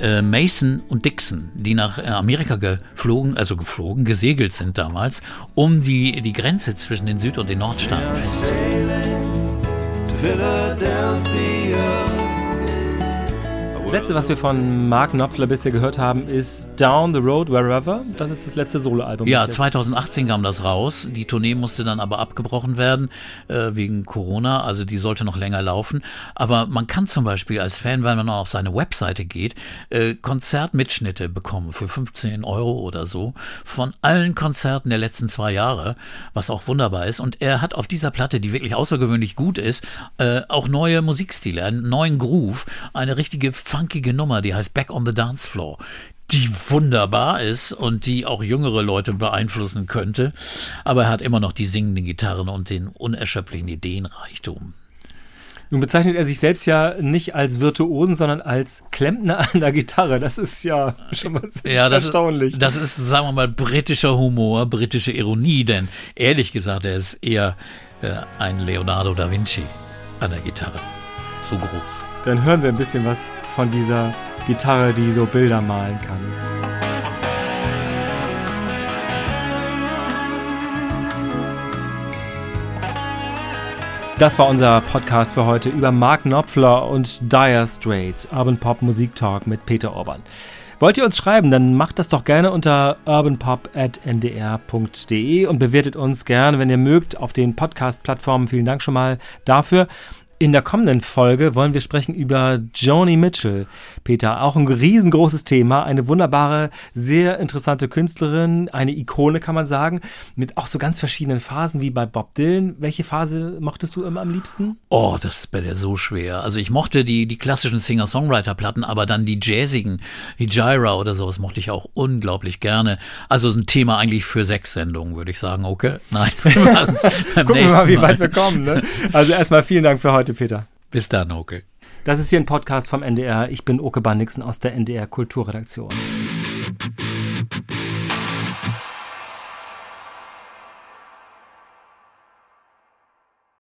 äh, Mason und Dixon, die nach äh, Amerika geflogen, also geflogen, gesegelt sind damals, um die, die Grenze zwischen den Süd- und den Nordstaaten festzulegen. To Philadelphia. Das letzte, was wir von Mark Knopfler bisher gehört haben, ist Down the Road Wherever. Das ist das letzte Soloalbum. Ja, bis jetzt. 2018 kam das raus. Die Tournee musste dann aber abgebrochen werden äh, wegen Corona. Also die sollte noch länger laufen. Aber man kann zum Beispiel als Fan, wenn man auf seine Webseite geht, äh, Konzertmitschnitte bekommen für 15 Euro oder so von allen Konzerten der letzten zwei Jahre, was auch wunderbar ist. Und er hat auf dieser Platte, die wirklich außergewöhnlich gut ist, äh, auch neue Musikstile, einen neuen Groove, eine richtige funkige Nummer, die heißt Back on the Dance Floor die wunderbar ist und die auch jüngere Leute beeinflussen könnte. Aber er hat immer noch die singenden Gitarren und den unerschöpflichen Ideenreichtum. Nun bezeichnet er sich selbst ja nicht als Virtuosen, sondern als Klempner an der Gitarre. Das ist ja schon mal sehr Ja, das, erstaunlich. das ist, sagen wir mal, britischer Humor, britische Ironie, denn ehrlich gesagt, er ist eher äh, ein Leonardo da Vinci an der Gitarre. So groß. Dann hören wir ein bisschen was von dieser Gitarre, die so Bilder malen kann. Das war unser Podcast für heute über Mark Knopfler und Dire Straits, Urban Pop Musik Talk mit Peter Orban. Wollt ihr uns schreiben, dann macht das doch gerne unter urbanpop.ndr.de und bewertet uns gerne, wenn ihr mögt, auf den Podcast-Plattformen. Vielen Dank schon mal dafür. In der kommenden Folge wollen wir sprechen über Joni Mitchell. Peter, auch ein riesengroßes Thema, eine wunderbare, sehr interessante Künstlerin, eine Ikone kann man sagen, mit auch so ganz verschiedenen Phasen wie bei Bob Dylan. Welche Phase mochtest du immer am liebsten? Oh, das ist bei der so schwer. Also ich mochte die, die klassischen Singer-Songwriter-Platten, aber dann die jazzigen, wie Gyra oder sowas mochte ich auch unglaublich gerne. Also ein Thema eigentlich für sechs Sendungen, würde ich sagen. Okay? Nein. <laughs> Gucken wir mal, wie weit wir kommen. Ne? Also erstmal vielen Dank für heute, heute, Peter. Bis dann, Oke. Das ist hier ein Podcast vom NDR. Ich bin Oke Bannixen aus der NDR Kulturredaktion.